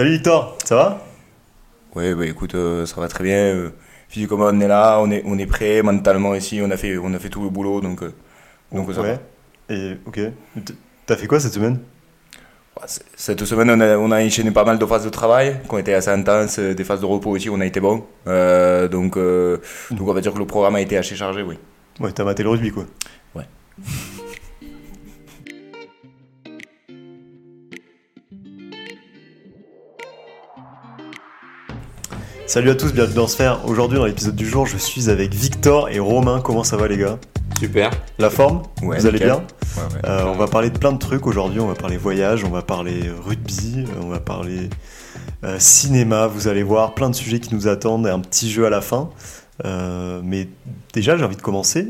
Salut Victor, ça va? Ouais, bah écoute, euh, ça va très bien. euh, physiquement, on est là, on est, on est prêt. Mentalement, ici, on a fait, on a fait tout le boulot, donc, euh, donc ça va. Ouais. Et ok. T'as fait quoi cette semaine? C- Cette semaine, on a, on a enchaîné pas mal de phases de travail qui ont été assez intenses, des phases de repos aussi, on a été bon. Euh, donc, euh, donc, on va dire que le programme a été assez chargé, oui. Ouais, t'as maté le rugby quoi. Ouais. Salut à tous, bienvenue dans Sphère. Aujourd'hui dans l'épisode du jour, je suis avec Victor et Romain. Comment ça va les gars? Super. La forme? Ouais, Vous allez bien? Ouais, ouais. Euh, On va parler de plein de trucs aujourd'hui. On va parler voyage, on va parler rugby, euh, on va parler euh, cinéma. Vous allez voir plein de sujets qui nous attendent et un petit jeu à la fin. Euh, mais déjà, j'ai envie de commencer.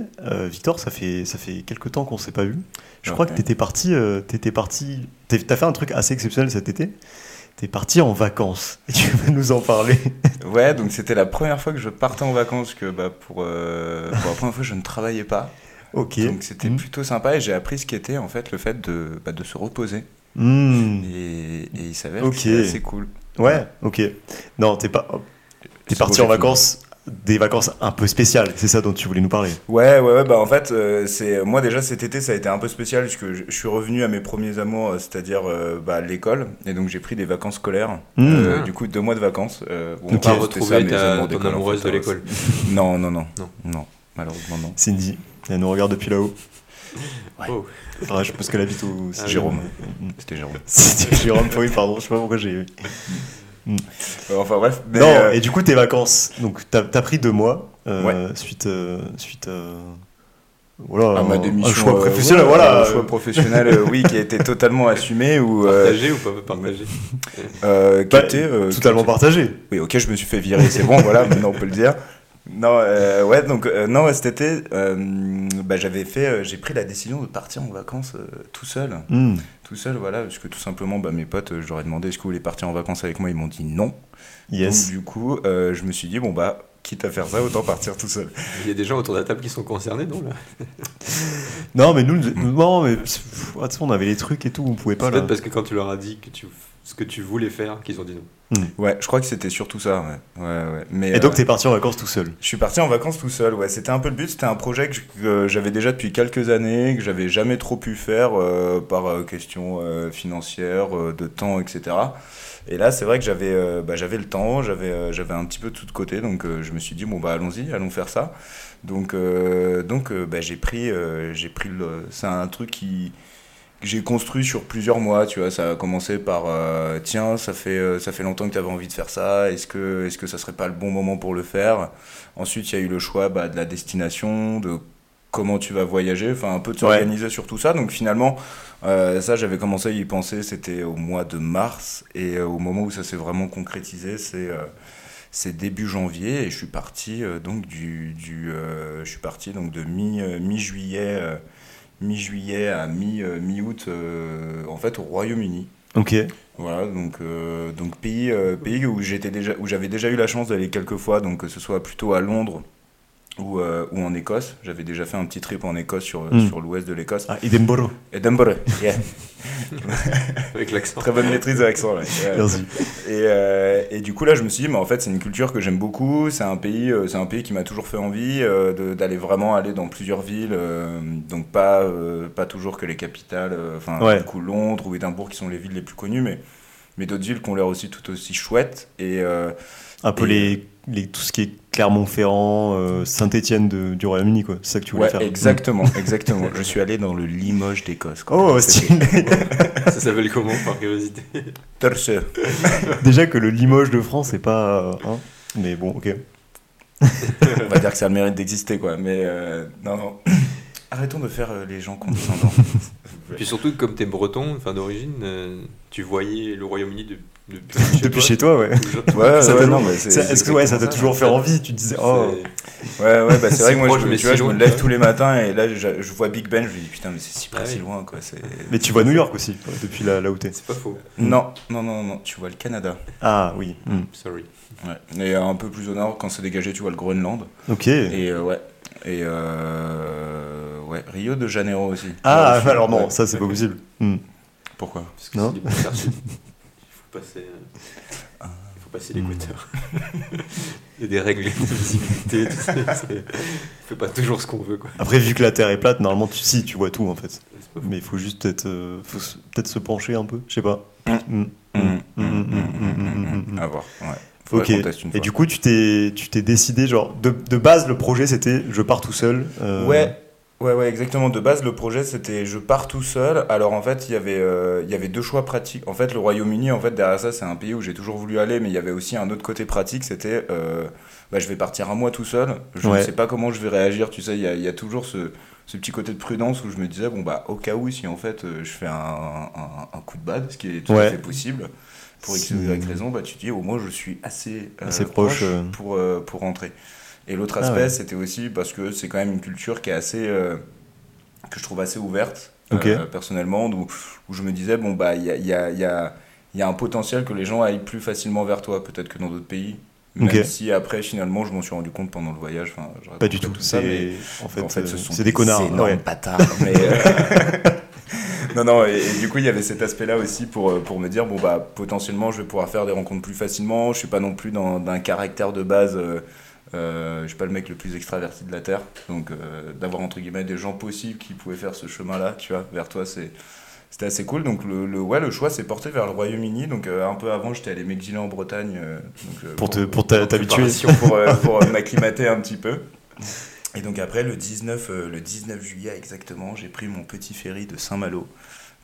Victor, ça fait ça fait quelques temps qu'on s'est pas vu. Je crois que t'étais parti, euh, t'étais parti, t'as fait un truc assez exceptionnel cet été. T'es parti en vacances. Et tu veux nous en parler Ouais, donc c'était la première fois que je partais en vacances, que bah, pour, euh, pour la première fois, je ne travaillais pas. Ok. Donc c'était Mhm. plutôt sympa et j'ai appris ce qu'était en fait le fait de, bah, de se reposer. Hmm. Et, et il s'avère que c'est assez cool. Ouais. Ok. Non, t'es pas. T'es parti en vacances, des vacances un peu spéciales. C'est ça dont tu voulais nous parler. Ouais, ouais, ouais, bah en fait, euh, c'est moi déjà cet été ça a été un peu spécial puisque je, je suis revenu à mes premiers amours, euh, c'est-à-dire euh, bah, l'école, et donc j'ai pris des vacances scolaires. Mmh. Euh, Ah. du coup, deux mois de vacances. Euh, c'était retrouver ça, mes ta, amours ton en amoureuse fait, de l'école. Non, non, non, Non. non, malheureusement non. Cindy. Elle nous regarde depuis là-haut. Oh. Enfin, je pense qu'elle habite. Ah, Jérôme. Mm. C'était Jérôme. C'était Jérôme, oui, pardon. Je sais pas pourquoi j'ai. Euh, enfin bref. mais, non, euh, et du coup, tes vacances. Donc, t'as as pris deux mois. euh, Ouais. Suite. euh, suite euh, voilà. à ma un- démission. Un choix professionnel, ouais, voilà. Un choix professionnel, euh, oui, qui a été totalement assumé ou euh, Partagé ou pas partagé euh, qui Bah, était, euh, Totalement partagé. Oui, ok, je me suis fait virer, c'est bon, voilà, maintenant on peut le dire. Non, euh, ouais, donc, euh, non, ouais, cet été, euh, bah, j'avais fait, euh, j'ai pris la décision de partir en vacances euh, tout seul. Hmm. Tout seul, voilà, parce que tout simplement, bah, mes potes, euh, je leur ai demandé est-ce que vous voulez partir en vacances avec moi, ils m'ont dit non. Yes. Donc, du coup, euh, je me suis dit, bon, bah, quitte à faire ça, autant partir tout seul. Il y a des gens autour de la table qui sont concernés, non là? Non, mais nous, non, mais pff, on avait les trucs et tout, on pouvait pas peut-être parce que quand tu leur as dit que tu, ce que tu voulais faire, qu'ils ont dit non. Ouais, je crois que c'était surtout ça, ouais. ouais, ouais. Mais, Et donc, euh, t'es parti en vacances tout seul. Je suis parti en vacances tout seul, ouais. C'était un peu le but. C'était un projet que j'avais déjà depuis quelques années, que j'avais jamais trop pu faire euh, par euh, question euh, financière, euh, de temps, etc. Et là, c'est vrai que j'avais euh, bah, j'avais le temps, j'avais euh, j'avais un petit peu tout de côté, donc euh, je me suis dit bon bah allons-y, allons faire ça. Donc euh, donc euh, bah, j'ai pris euh, j'ai pris le c'est un truc qui j'ai construit sur plusieurs mois, tu vois, ça a commencé par euh, tiens, ça fait euh, ça fait longtemps que tu avais envie de faire ça, est-ce que est-ce que ça serait pas le bon moment pour le faire? Ensuite, il y a eu le choix bah, de la destination, de comment tu vas voyager, enfin un peu de s'organiser sur tout ça. Donc finalement, euh, ça j'avais commencé à y penser, c'était au mois de mars. Et euh, au moment où ça s'est vraiment concrétisé, c'est euh, c'est début janvier. Et je suis parti euh, donc du, du euh, je suis parti donc de mi euh, mi juillet mi-juillet à euh, mi-août euh, en fait au Royaume-Uni. Ok. Voilà, donc, euh, donc pays, pays où j'étais déjà, où j'avais déjà eu la chance d'aller quelques fois, donc que ce soit plutôt à Londres ou, euh, ou en Écosse. J'avais déjà fait un petit trip en Écosse sur, Mm. sur l'ouest de l'Écosse. Ah, Edinburgh. Edinburgh, yeah. Avec l'accent. très bonne maîtrise de l'accent là. Merci. Et, euh, et du coup là je me suis dit mais en fait c'est une culture que j'aime beaucoup, c'est un pays, euh, c'est un pays qui m'a toujours fait envie euh, de- d'aller vraiment aller dans plusieurs villes, euh, donc pas, euh, pas toujours que les capitales, euh, enfin Ouais. du coup Londres ou Édimbourg qui sont les villes les plus connues, mais, mais d'autres villes qui ont l'air aussi tout aussi chouettes. Et euh, Un peu Et- les, les, tout ce qui est Clermont-Ferrand, euh, Saint-Étienne du Royaume-Uni, quoi. C'est ça que tu voulais ouais, faire. exactement, exactement. Je suis allé dans le Limoges d'Écosse. Oh, stylé. Ça s'appelle comment, par curiosité Terce. Déjà que le Limoges de France, c'est pas. euh, hein, mais bon, ok. On va dire que ça a le mérite d'exister quoi, mais euh, non non. Arrêtons de faire euh, les gens condescendants. Puis surtout, comme t'es breton, enfin d'origine, euh, tu voyais le Royaume-Uni de- depuis chez Depuis toi. chez toi, ouais. Toujours. Ouais, Ça ouais, t'a- non, mais c'est- Ça- c'est Est-ce que ouais, ça t'a toujours fait envie Tu te disais, oh. Ouais, ouais, bah c'est vrai Si que moi, proche, je, me- mais tu vois, si je me loin. lève tous les matins et là, je, je vois Big Ben, je me dis putain, mais c'est si près, Ah si oui. loin, quoi. c'est- Mais tu vois New York aussi, depuis là, là où t'es. C'est pas faux. Non, non, non, non, tu vois le Canada. Ah oui. hmm. Sorry. Ouais. Et un peu plus au nord, quand c'est dégagé, tu vois le Groenland. Ok. Et euh, ouais. Et euh, ouais, Rio de Janeiro aussi. Ah, alors non, ça c'est pas possible. Hmm. Pourquoi? Parce que Non. c'est. faut passer, euh, il faut passer l'équateur. Il y a des règles de visibilité, tu sais, c'est- on fait pas toujours ce qu'on veut, quoi. Après, vu que la Terre est plate, normalement, tu, si, tu vois tout en fait. Mais il faut juste être, euh, faut se- peut-être se pencher un peu, je sais pas. Mm. Mm. Hum, Mm, hum, mm, hum, mm, hum, mm, À voir, ouais. Ok. Et fois. du coup, tu t'es, tu t'es décidé, genre, de, de base, le projet c'était je pars tout seul. euh, Ouais, ouais, ouais, exactement. De base, le projet, c'était je pars tout seul. Alors, en fait, il y avait, euh, il y avait deux choix pratiques. En fait, le Royaume-Uni, en fait, derrière ça, c'est un pays où j'ai toujours voulu aller, mais il y avait aussi un autre côté pratique. C'était, euh, bah, je vais partir un mois tout seul. Je Ouais. ne sais pas comment je vais réagir. Tu sais, il y a, il y a toujours ce, ce petit côté de prudence où je me disais, bon, bah, au cas où, si en fait, euh, je fais un, un, un coup de bad, ce qui est tout Ouais. à fait possible. Pour X ou Y raison, bah, tu te dis au moins je suis assez, euh, Assez proche, euh. pour, pour rentrer. Et l'autre Ah aspect, ouais. c'était aussi parce que c'est quand même une culture qui est assez. euh, que je trouve assez ouverte, euh, personnellement, où, où je me disais, bon, bah, il y a, y, a, y, a, y a un potentiel que les gens aillent plus facilement vers toi, peut-être que dans d'autres pays. Même si après, finalement, je m'en suis rendu compte pendant le voyage. Pas du raconte tout. ça, C'est, mais en fait, en fait, ce euh, sont c'est des connards. énormes ouais. bâtards. mais, euh, non, non, et, et du coup, il y avait cet aspect-là aussi pour, euh, pour me dire, bon, bah, potentiellement, je vais pouvoir faire des rencontres plus facilement. Je suis pas non plus dans d'un caractère de base. Euh, euh, je suis pas le mec le plus extraverti de la Terre. Donc, euh, d'avoir, entre guillemets, des gens possibles qui pouvaient faire ce chemin-là, tu vois, vers toi, c'est. C'était assez cool, donc le, le, ouais, le choix s'est porté vers le Royaume-Uni. Donc euh, un peu avant, j'étais allé m'exiler en Bretagne euh, donc, Pour te, pour t'habituer. pour, pour, m'acclimater un petit peu. Et donc après, le 19, euh, le 19 juillet exactement, j'ai pris mon petit ferry de Saint-Malo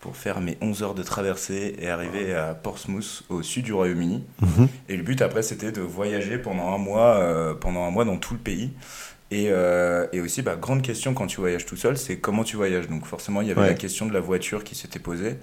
pour faire mes 11 heures de traversée et arriver à Portsmouth, au sud du Royaume-Uni. Mhm. Et le but après, c'était de voyager pendant un mois, euh, pendant un mois dans tout le pays. Et, euh, et aussi, bah, grande question quand tu voyages tout seul, c'est comment tu voyages. Donc forcément, il y avait Ouais. la question de la voiture qui s'était posée.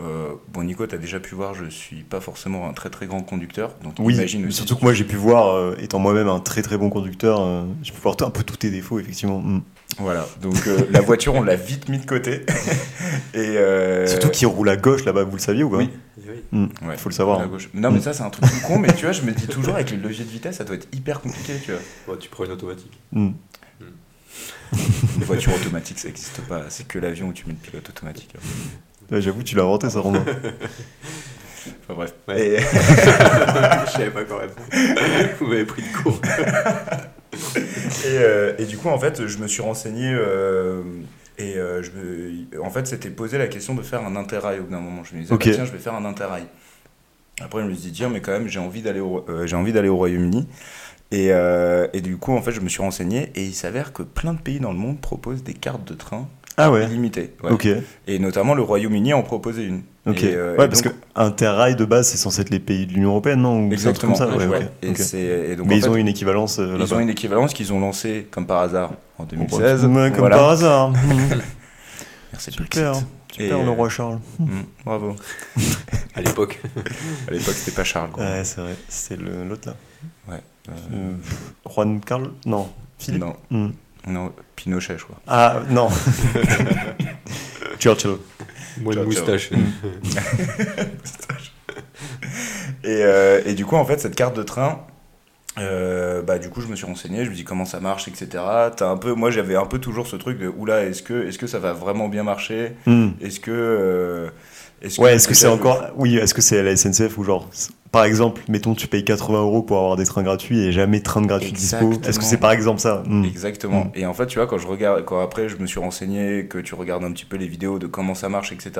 Euh, bon, Nico, tu as déjà pu voir, je suis pas forcément un très très grand conducteur. Donc Oui, imagine surtout que moi j'ai pu voir, étant moi-même un très très bon conducteur, j'ai pu voir un peu tous tes défauts, effectivement. Mm. Voilà, donc euh, la voiture, on l'a vite mis de côté. et euh, Surtout qu'il roule à gauche là-bas, vous le saviez ou pas Oui. Oui. Mm. ouais, faut le savoir. à gauche. Non, mais ça, c'est un truc tout con, mais tu vois, je me dis toujours avec les leviers de vitesse, ça doit être hyper compliqué, tu vois. Tu prends une automatique. Mm. Les voitures automatiques, ça n'existe pas. C'est que l'avion où tu mets le pilote automatique. Ouais, J'avoue, tu l'as inventé ça, Romain. Enfin bref. Ouais. Et- Je savais pas quand même. Vous m'avez pris de court. Et, euh, et du coup, en fait, je me suis renseigné euh, et euh, je me, en fait, c'était posé la question de faire un interrail au bout d'un moment. Je me disais, bah, tiens, je vais faire un interrail. Après, je me suis dit, tiens, mais quand même, j'ai envie d'aller au, euh, j'ai envie d'aller au Royaume-Uni. Et, euh, et du coup, en fait, je me suis renseigné et il s'avère que plein de pays dans le monde proposent des cartes de train Ah ouais, illimitées. Ouais. Et notamment, le Royaume-Uni en proposait une. Ok. Et, euh, ouais, et parce donc- que Interrail de base, c'est censé être les pays de l'Union Européenne, non Ou Exactement. comme ça ouais, ouais. ok, Et ok. c'est- et donc, Mais en ils fait, ont une équivalence euh, ils ont une équivalence qu'ils ont lancée, comme par hasard, en Bon, 2016. bah, ouais, comme Voilà. par hasard. Mm. Merci Super, super Et, le roi Charles. Mm, bravo. À l'époque. À l'époque, c'était pas Charles. quoi. Ouais, c'est vrai, c'est le- l'autre là. Ouais. Euh, Euh, Juan Carl Non, Philippe non, Mm. non, Pinochet, je crois. Ah, non. Churchill. De Ciao, moustache. Et, euh, et du coup, en fait, cette carte de train, euh, bah, du coup, je me suis renseigné, je me dis comment ça marche, etc. T'as un peu, moi, j'avais un peu toujours ce truc de oula, est-ce que, est-ce que ça va vraiment bien marcher Mm. Est-ce que. euh, est-ce Ouais, est-ce que c'est encore. Oui, est-ce que c'est à la SNCF ou genre. Par exemple, mettons, tu payes 80 euros pour avoir des trains gratuits et jamais de train de gratuit dispo. Est-ce que c'est par exemple ça? Mm. Exactement. Mm. Et en fait, tu vois, quand je regarde, quand après je me suis renseigné, que tu regardes un petit peu les vidéos de comment ça marche, etc.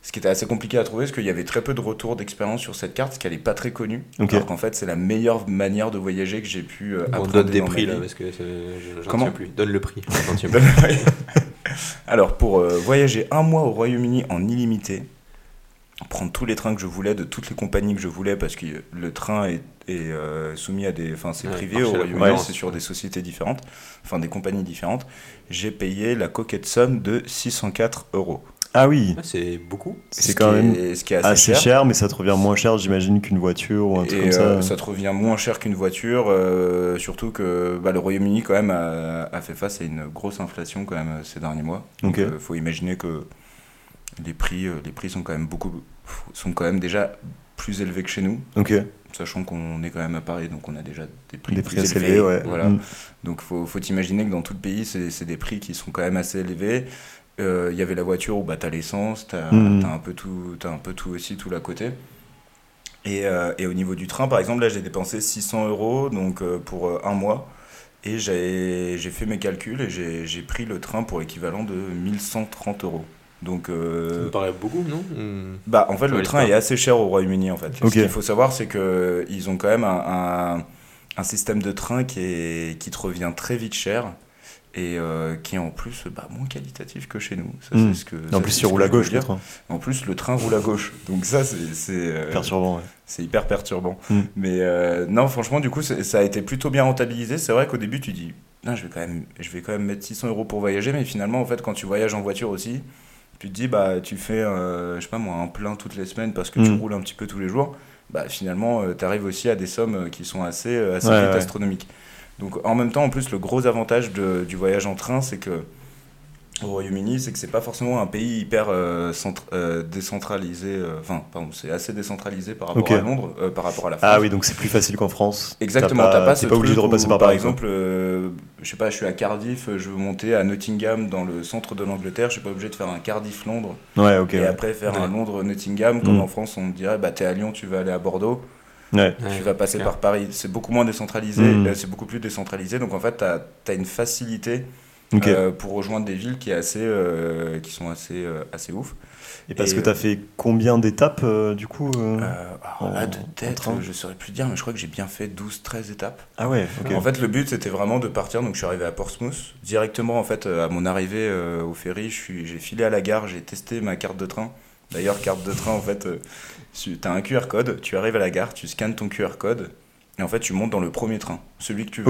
Ce qui était assez compliqué à trouver, c'est qu'il y avait très peu de retours d'expérience sur cette carte, parce qu'elle est pas très connue. Ok. Alors qu'en fait, c'est la meilleure manière de voyager que j'ai pu euh, On appréhender donne des prix là parce que je- j'en Comment tiens plus. Donne le prix. J'en tiens plus. Alors, pour euh, voyager un mois au Royaume-Uni en illimité, prendre tous les trains que je voulais, de toutes les compagnies que je voulais, parce que le train est, est, euh, soumis à des. Enfin, c'est Ouais, privé au Royaume-Uni, c'est sur des sociétés différentes, enfin des compagnies différentes. J'ai payé la coquette somme de 604 euros. Ah oui, Ah, c'est beaucoup. c'est Ce quand même est- ce qui est assez, assez cher. cher. mais ça te revient moins cher, j'imagine, qu'une voiture ou un truc Et comme ça. euh, ça te revient moins cher qu'une voiture, euh, surtout que bah, le Royaume-Uni quand même a, a fait face à une grosse inflation quand même ces derniers mois. Donc euh, faut imaginer que les prix, euh, les prix sont quand même beaucoup, sont quand même déjà plus élevés que chez nous, Ok, sachant qu'on est quand même à Paris, donc on a déjà des prix, des plus prix assez élevés. élevés, ouais. Voilà. Mm. Donc faut, faut imaginer que dans tout le pays, c'est des prix qui sont quand même assez élevés. Euh, Il y avait la voiture où bah, tu as l'essence, tu as, Mhm. un peu tout, t'as un peu tout aussi, tout à côté. Et, et, au niveau du train, par exemple, là, j'ai dépensé 600 euros donc, pour un mois. Et j'ai fait mes calculs et j'ai pris le train pour l'équivalent de 1130 euros. Donc, euh... Ça me paraît beaucoup, non Bah, en fait, le train est assez cher au Royaume-Uni, en fait. Ce qu'il faut savoir, c'est qu'ils ont quand même un, un, système de train qui, est, qui te revient très vite cher et euh, qui est en plus bah, moins qualitatif que chez nous. Ça, hmm. ce que, en plus, il roule à gauche, le train. En plus, le train roule à gauche. Donc ça, c'est... Euh, perturbant, ouais. C'est hyper perturbant. Hmm. Mais euh, non, franchement, du coup, ça a été plutôt bien rentabilisé. C'est vrai qu'au début, tu dis, non, je vais, quand même, je vais quand même mettre 600 euros pour voyager. Mais finalement, en fait, quand tu voyages en voiture aussi, tu te dis, bah, tu fais, je sais pas moi, un plein toutes les semaines parce que tu hmm. roules un petit peu tous les jours. Bah, finalement, tu arrives aussi à des sommes qui sont assez, assez astronomiques. Donc en même temps, en plus, le gros avantage du voyage en train, c'est que au Royaume-Uni, c'est que c'est pas forcément un pays hyper euh, euh, décentralisé. Euh, enfin, pardon, c'est assez décentralisé par rapport à Londres, par rapport à la France. Ah oui, donc c'est plus facile qu'en France. Exactement. T'as pas, pas, pas obligé de repasser par Par exemple, je sais pas, je suis à Cardiff, je veux monter à Nottingham dans le centre de l'Angleterre. Je suis pas obligé de faire un Cardiff-Londres. Ouais, ok. Et après faire un Londres-Nottingham, comme mm. en France, on dirait, bah t'es à Lyon, tu vas aller à Bordeaux. Tu vas passer par Paris. C'est beaucoup moins décentralisé, mm. c'est beaucoup plus décentralisé. Donc en fait, tu as, une facilité euh, pour rejoindre des villes qui, est assez, euh, qui sont assez, euh, assez ouf. Et parce que tu as fait combien d'étapes du coup Là, de tête, je saurais plus dire, mais je crois que j'ai bien fait 12-13 étapes. Ah ouais, En fait, le but c'était vraiment de partir. Donc je suis arrivé à Portsmouth. Directement, en fait, à mon arrivée au ferry, j'ai filé à la gare, j'ai testé ma carte de train. D'ailleurs, carte de train, en fait, tu as un QR code, tu arrives à la gare, tu scannes ton QR code, et en fait, tu montes dans le premier train, celui que tu veux.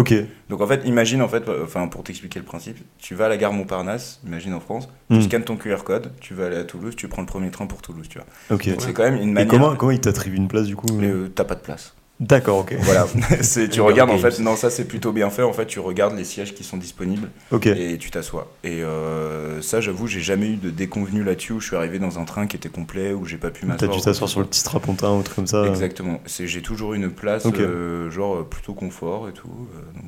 Donc en fait, imagine, en fait, enfin, pour t'expliquer le principe, tu vas à la gare Montparnasse, imagine en France, tu hmm. scannes ton QR code, tu vas aller à Toulouse, tu prends le premier train pour Toulouse, tu vois. c'est quand même une manière. Et comment, comment il t'attribue une place du coup euh, T'as pas de place. D'accord, ok. Voilà, tu regardes en fait, non, ça c'est plutôt bien fait. En fait, tu regardes les sièges qui sont disponibles et tu t'assois. Et euh, ça, j'avoue, j'ai jamais eu de déconvenu là-dessus où je suis arrivé dans un train qui était complet, où j'ai pas pu m'asseoir. T'as dû t'asseoir sur le petit strapontin ou truc comme ça Exactement. J'ai toujours eu une place, euh, genre plutôt confort et tout. Euh,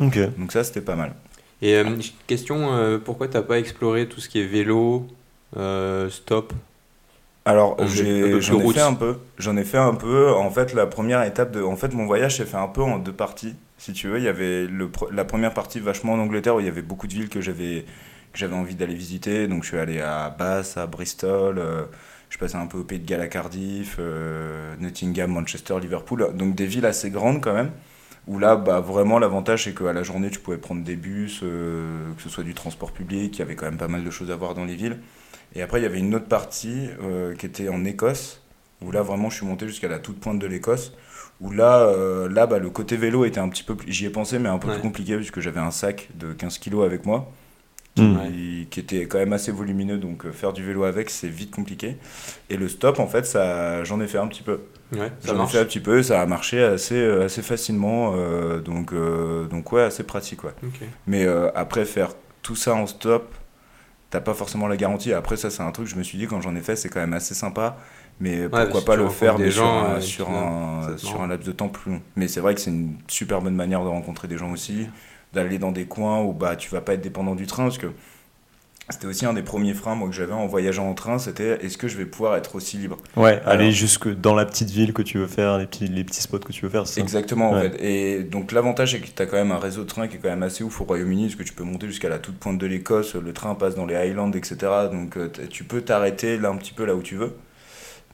donc, donc ça, c'était pas mal. Et question, pourquoi t'as pas exploré tout ce qui est vélo, stop? Alors, j'en ai, fait un peu. J'en ai fait un peu. En fait, la première étape de. En fait, mon voyage s'est fait un peu en deux parties. Si tu veux, il y avait le, la première partie vachement en Angleterre où il y avait beaucoup de villes que j'avais j'avais envie d'aller visiter. Donc, je suis allé à Bath, à Bristol. Euh, je passais un peu au Pays de Galles à Cardiff, euh, Nottingham, Manchester, Liverpool. Donc, des villes assez grandes quand même. Où là, bah, vraiment, l'avantage, c'est qu'à la journée, tu pouvais prendre des bus, euh, que ce soit du transport public. Il y avait quand même pas mal de choses à voir dans les villes. Et après, il y avait une autre partie euh, qui était en Écosse, où là, vraiment, je suis monté jusqu'à la toute pointe de l'Écosse, où là, euh, là bah, le côté vélo était un petit peu plus... J'y ai pensé, mais un peu plus compliqué, puisque j'avais un sac de 15 kg avec moi. Qui, qui, était quand même assez volumineux, donc euh, faire du vélo avec, c'est vite compliqué. Et le stop, en fait, ça, j'en ai fait un petit peu. Ouais, j'en ai fait un petit peu, ça a marché assez, assez facilement, donc, donc ouais, assez pratique. Ouais. Mais après, faire tout ça en stop, t'as pas forcément la garantie. Après, ça, c'est un truc, je me suis dit, quand j'en ai fait, c'est quand même assez sympa. Mais pourquoi pas le faire des gens, sur, un, sur, un, laps de temps plus long. Mais c'est vrai que c'est une super bonne manière de rencontrer des gens aussi, d'aller dans des coins où bah, tu vas pas être dépendant du train, parce que c'était aussi un des premiers freins moi que j'avais en voyageant en train, c'était est-ce que je vais pouvoir être aussi libre? Ouais, aller jusque dans la petite ville que tu veux faire, les petits, les petits spots que tu veux faire. Ça? Exactement en fait. Et donc l'avantage c'est que tu as quand même un réseau de train qui est quand même assez ouf au Royaume-Uni, parce que tu peux monter jusqu'à la toute pointe de l'Écosse, le train passe dans les Highlands, etc. Donc euh, tu peux t'arrêter là un petit peu là où tu veux,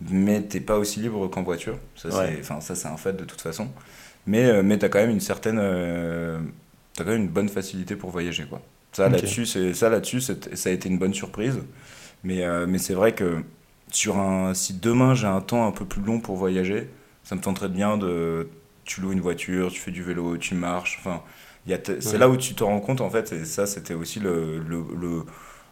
mais t'es pas aussi libre qu'en voiture. Ça c'est, ça c'est un fait de toute façon. Mais euh, mais t'as quand même une certaine, euh, as quand même une bonne facilité pour voyager quoi. Ça là-dessus, c'est ça là-dessus, ça a été une bonne surprise. Mais, euh, mais c'est vrai que sur un, si demain j'ai un temps un peu plus long pour voyager, ça me tenterait bien de, tu loues une voiture, tu fais du vélo, tu marches. Enfin, c'est là où tu te rends compte en fait. Et ça, c'était aussi le, le, le,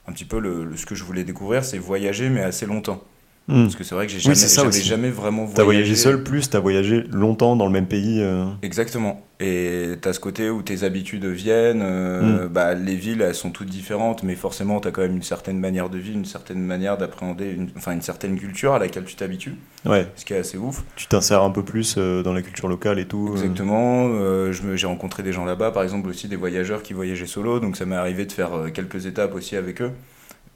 un petit peu le, ce que je voulais découvrir, c'est voyager mais assez longtemps. Hmm. Parce que c'est vrai que j'ai jamais, jamais vraiment voyagé. T'as voyagé seul plus, t'as voyagé longtemps dans le même pays. Euh. Exactement. Et t'as ce côté où tes habitudes viennent. Euh, hmm. bah, les villes, elles sont toutes différentes, mais forcément, t'as quand même une certaine manière de vivre, une certaine manière d'appréhender, une, enfin une certaine culture à laquelle tu t'habitues. Ouais. Ce qui est assez ouf. Tu t'insères un peu plus euh, dans la culture locale et tout. Exactement. j'ai rencontré des gens là-bas, par exemple aussi des voyageurs qui voyageaient solo, donc ça m'est arrivé de faire quelques étapes aussi avec eux.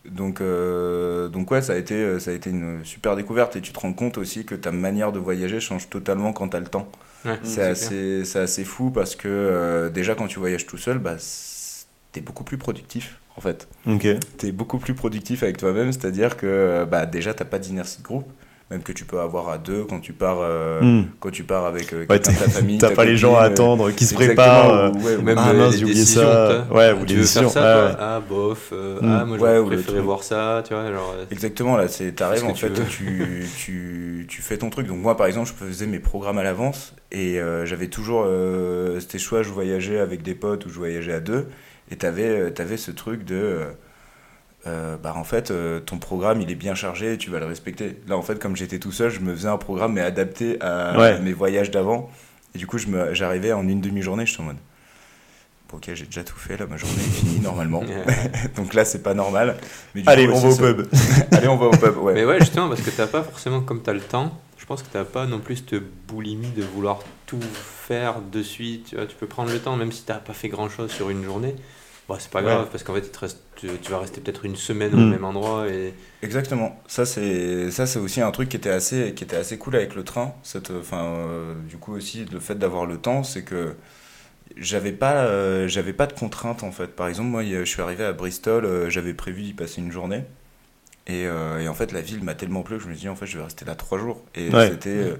Donc, euh, donc ouais, ça a, été, ça a été une super découverte et tu te rends compte aussi que ta manière de voyager change totalement quand tu as le temps. Ouais, c'est assez, c'est assez fou parce que euh, déjà quand tu voyages tout seul, bah, t'es beaucoup plus productif en fait. Ok. T'es beaucoup plus productif avec toi-même, c'est-à-dire que bah, déjà t'as pas d'inertie de groupe même que tu peux avoir à deux quand tu pars, euh, Hmm. quand tu pars avec euh, Ouais, quelqu'un de ta famille. T'as ta pas les gens à euh, attendre, qui se préparent. ou- ouais, ou- Même Ah, mince, les j'ai oublié décisions, ça. Ouais, ou tu les veux décisions, faire ça, ouais, toi Ah, bof. euh, Mm. Ah, moi, Ouais, j'aurais préféré voir ça, tu vois. Genre, Exactement, là, c'est t'arrives en fait, tu fais ton truc. Donc moi, par exemple, je faisais mes programmes à l'avance et euh, j'avais toujours, euh, c'était soit je voyageais avec des potes ou je voyageais à deux, et t'avais, t'avais ce truc de, euh, bah en fait, euh, ton programme il est bien chargé, tu vas le respecter. Là, en fait, comme j'étais tout seul, je me faisais un programme mais adapté à Ouais. mes voyages d'avant, et du coup, je me, j'arrivais en une demi-journée, je suis en mode. bon, Ok, j'ai déjà tout fait, là ma journée est finie normalement. Donc là c'est pas normal. Mais du Allez, coup, on aussi, va au ça- pub. Allez, on va au pub, ouais. Mais ouais, justement, parce que t'as pas forcément, comme t'as le temps, je pense que t'as pas non plus cette boulimie de vouloir tout faire de suite. Tu, vois, tu peux prendre le temps, même si t'as pas fait grand chose sur une journée. Bon, c'est pas grave, Ouais. parce qu'en fait, il te reste- tu, tu vas rester peut-être une semaine Mm. au même endroit. Et... Exactement. Ça c'est ça c'est aussi un truc qui était assez qui était assez cool avec le train. Cette enfin euh, du coup aussi le fait d'avoir le temps, c'est que j'avais pas euh, j'avais pas de contraintes en fait. Par exemple moi je suis arrivé à Bristol, euh, j'avais prévu d'y passer une journée. Et, euh, et en fait la ville m'a tellement plu que je me suis dit en fait je vais rester là trois jours. Et Ouais. c'était euh,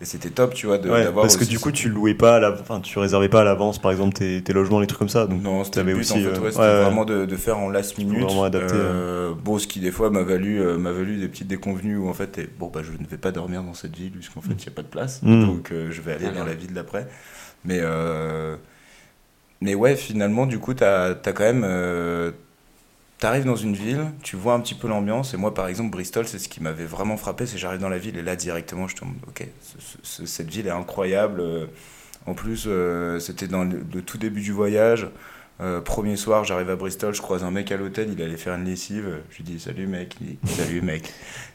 et c'était top tu vois de- Ouais, parce que du coup, tu louais pas à la... enfin, tu réservais pas à l'avance, par exemple, tes, tes logements, les trucs comme ça. Donc, non, c'était t'avais le but aussi, en fait, ouais, c'était ouais, ouais. vraiment de, de faire en last minute. vraiment adapter, Euh, Bon, ce qui des fois m'a valu, euh, m'a valu des petites déconvenues où en fait, t'es, bon, bah, je ne vais pas dormir dans cette ville puisqu'en fait, il n'y a pas de place. Mm. Donc, euh, je vais aller Ah, dans la ville d'après. Mais, euh, mais ouais, finalement, du coup, t'as as quand même. T'arrives dans une ville, tu vois un petit peu l'ambiance, et moi par exemple Bristol, c'est ce qui m'avait vraiment frappé, c'est j'arrive dans la ville et là directement je tombe, ok, ce- ce- cette ville est incroyable. euh, En plus, euh, c'était dans le tout début du voyage. Euh, premier soir, j'arrive à Bristol, je croise un mec à l'hôtel, il allait faire une lessive. Je lui dis salut mec, il dit salut mec.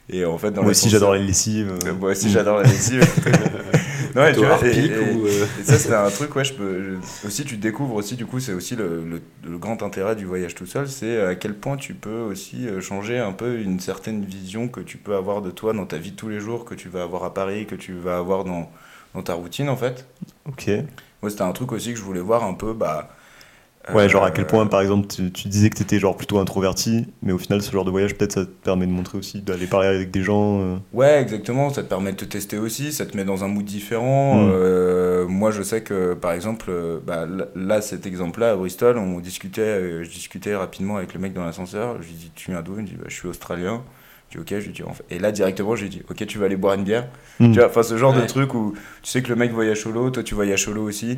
Et en fait, dans moi aussi, j'adore les lessives. Euh. Moi aussi, j'adore la lessive. non, et tu vois, Harpic et- et- ou, euh, et ça, c'est un truc, ouais, je peux. je- aussi, tu découvres aussi, du coup, c'est aussi le, le- le grand intérêt du voyage tout seul, c'est à quel point tu peux aussi changer un peu une certaine vision que tu peux avoir de toi dans ta vie de tous les jours, que tu vas avoir à Paris, que tu vas avoir dans, dans ta routine, en fait. Ok. Moi, c'était un truc aussi que je voulais voir un peu, bah. Ouais, genre à quel euh, point, par exemple, tu, tu disais que t'étais genre plutôt introverti, mais au final, ce genre de voyage, peut-être, ça te permet de montrer aussi, d'aller parler avec des gens. euh. Ouais, exactement. Ça te permet de te tester aussi. Ça te met dans un mood différent. Mm. Euh, moi, je sais que, par exemple, bah, là- là, cet exemple-là, à Bristol, on discutait, euh, je discutais rapidement avec le mec dans l'ascenseur. Je lui dis, tu viens d'où? Il me dit, bah, je suis australien. Je dis, ok. Je lui dis, en fait- Et là, directement, je lui dis, ok, tu vas aller boire une bière. Mm. Tu vois, enfin, ce genre de truc où tu sais que le mec voyage solo, toi, tu voyages solo aussi.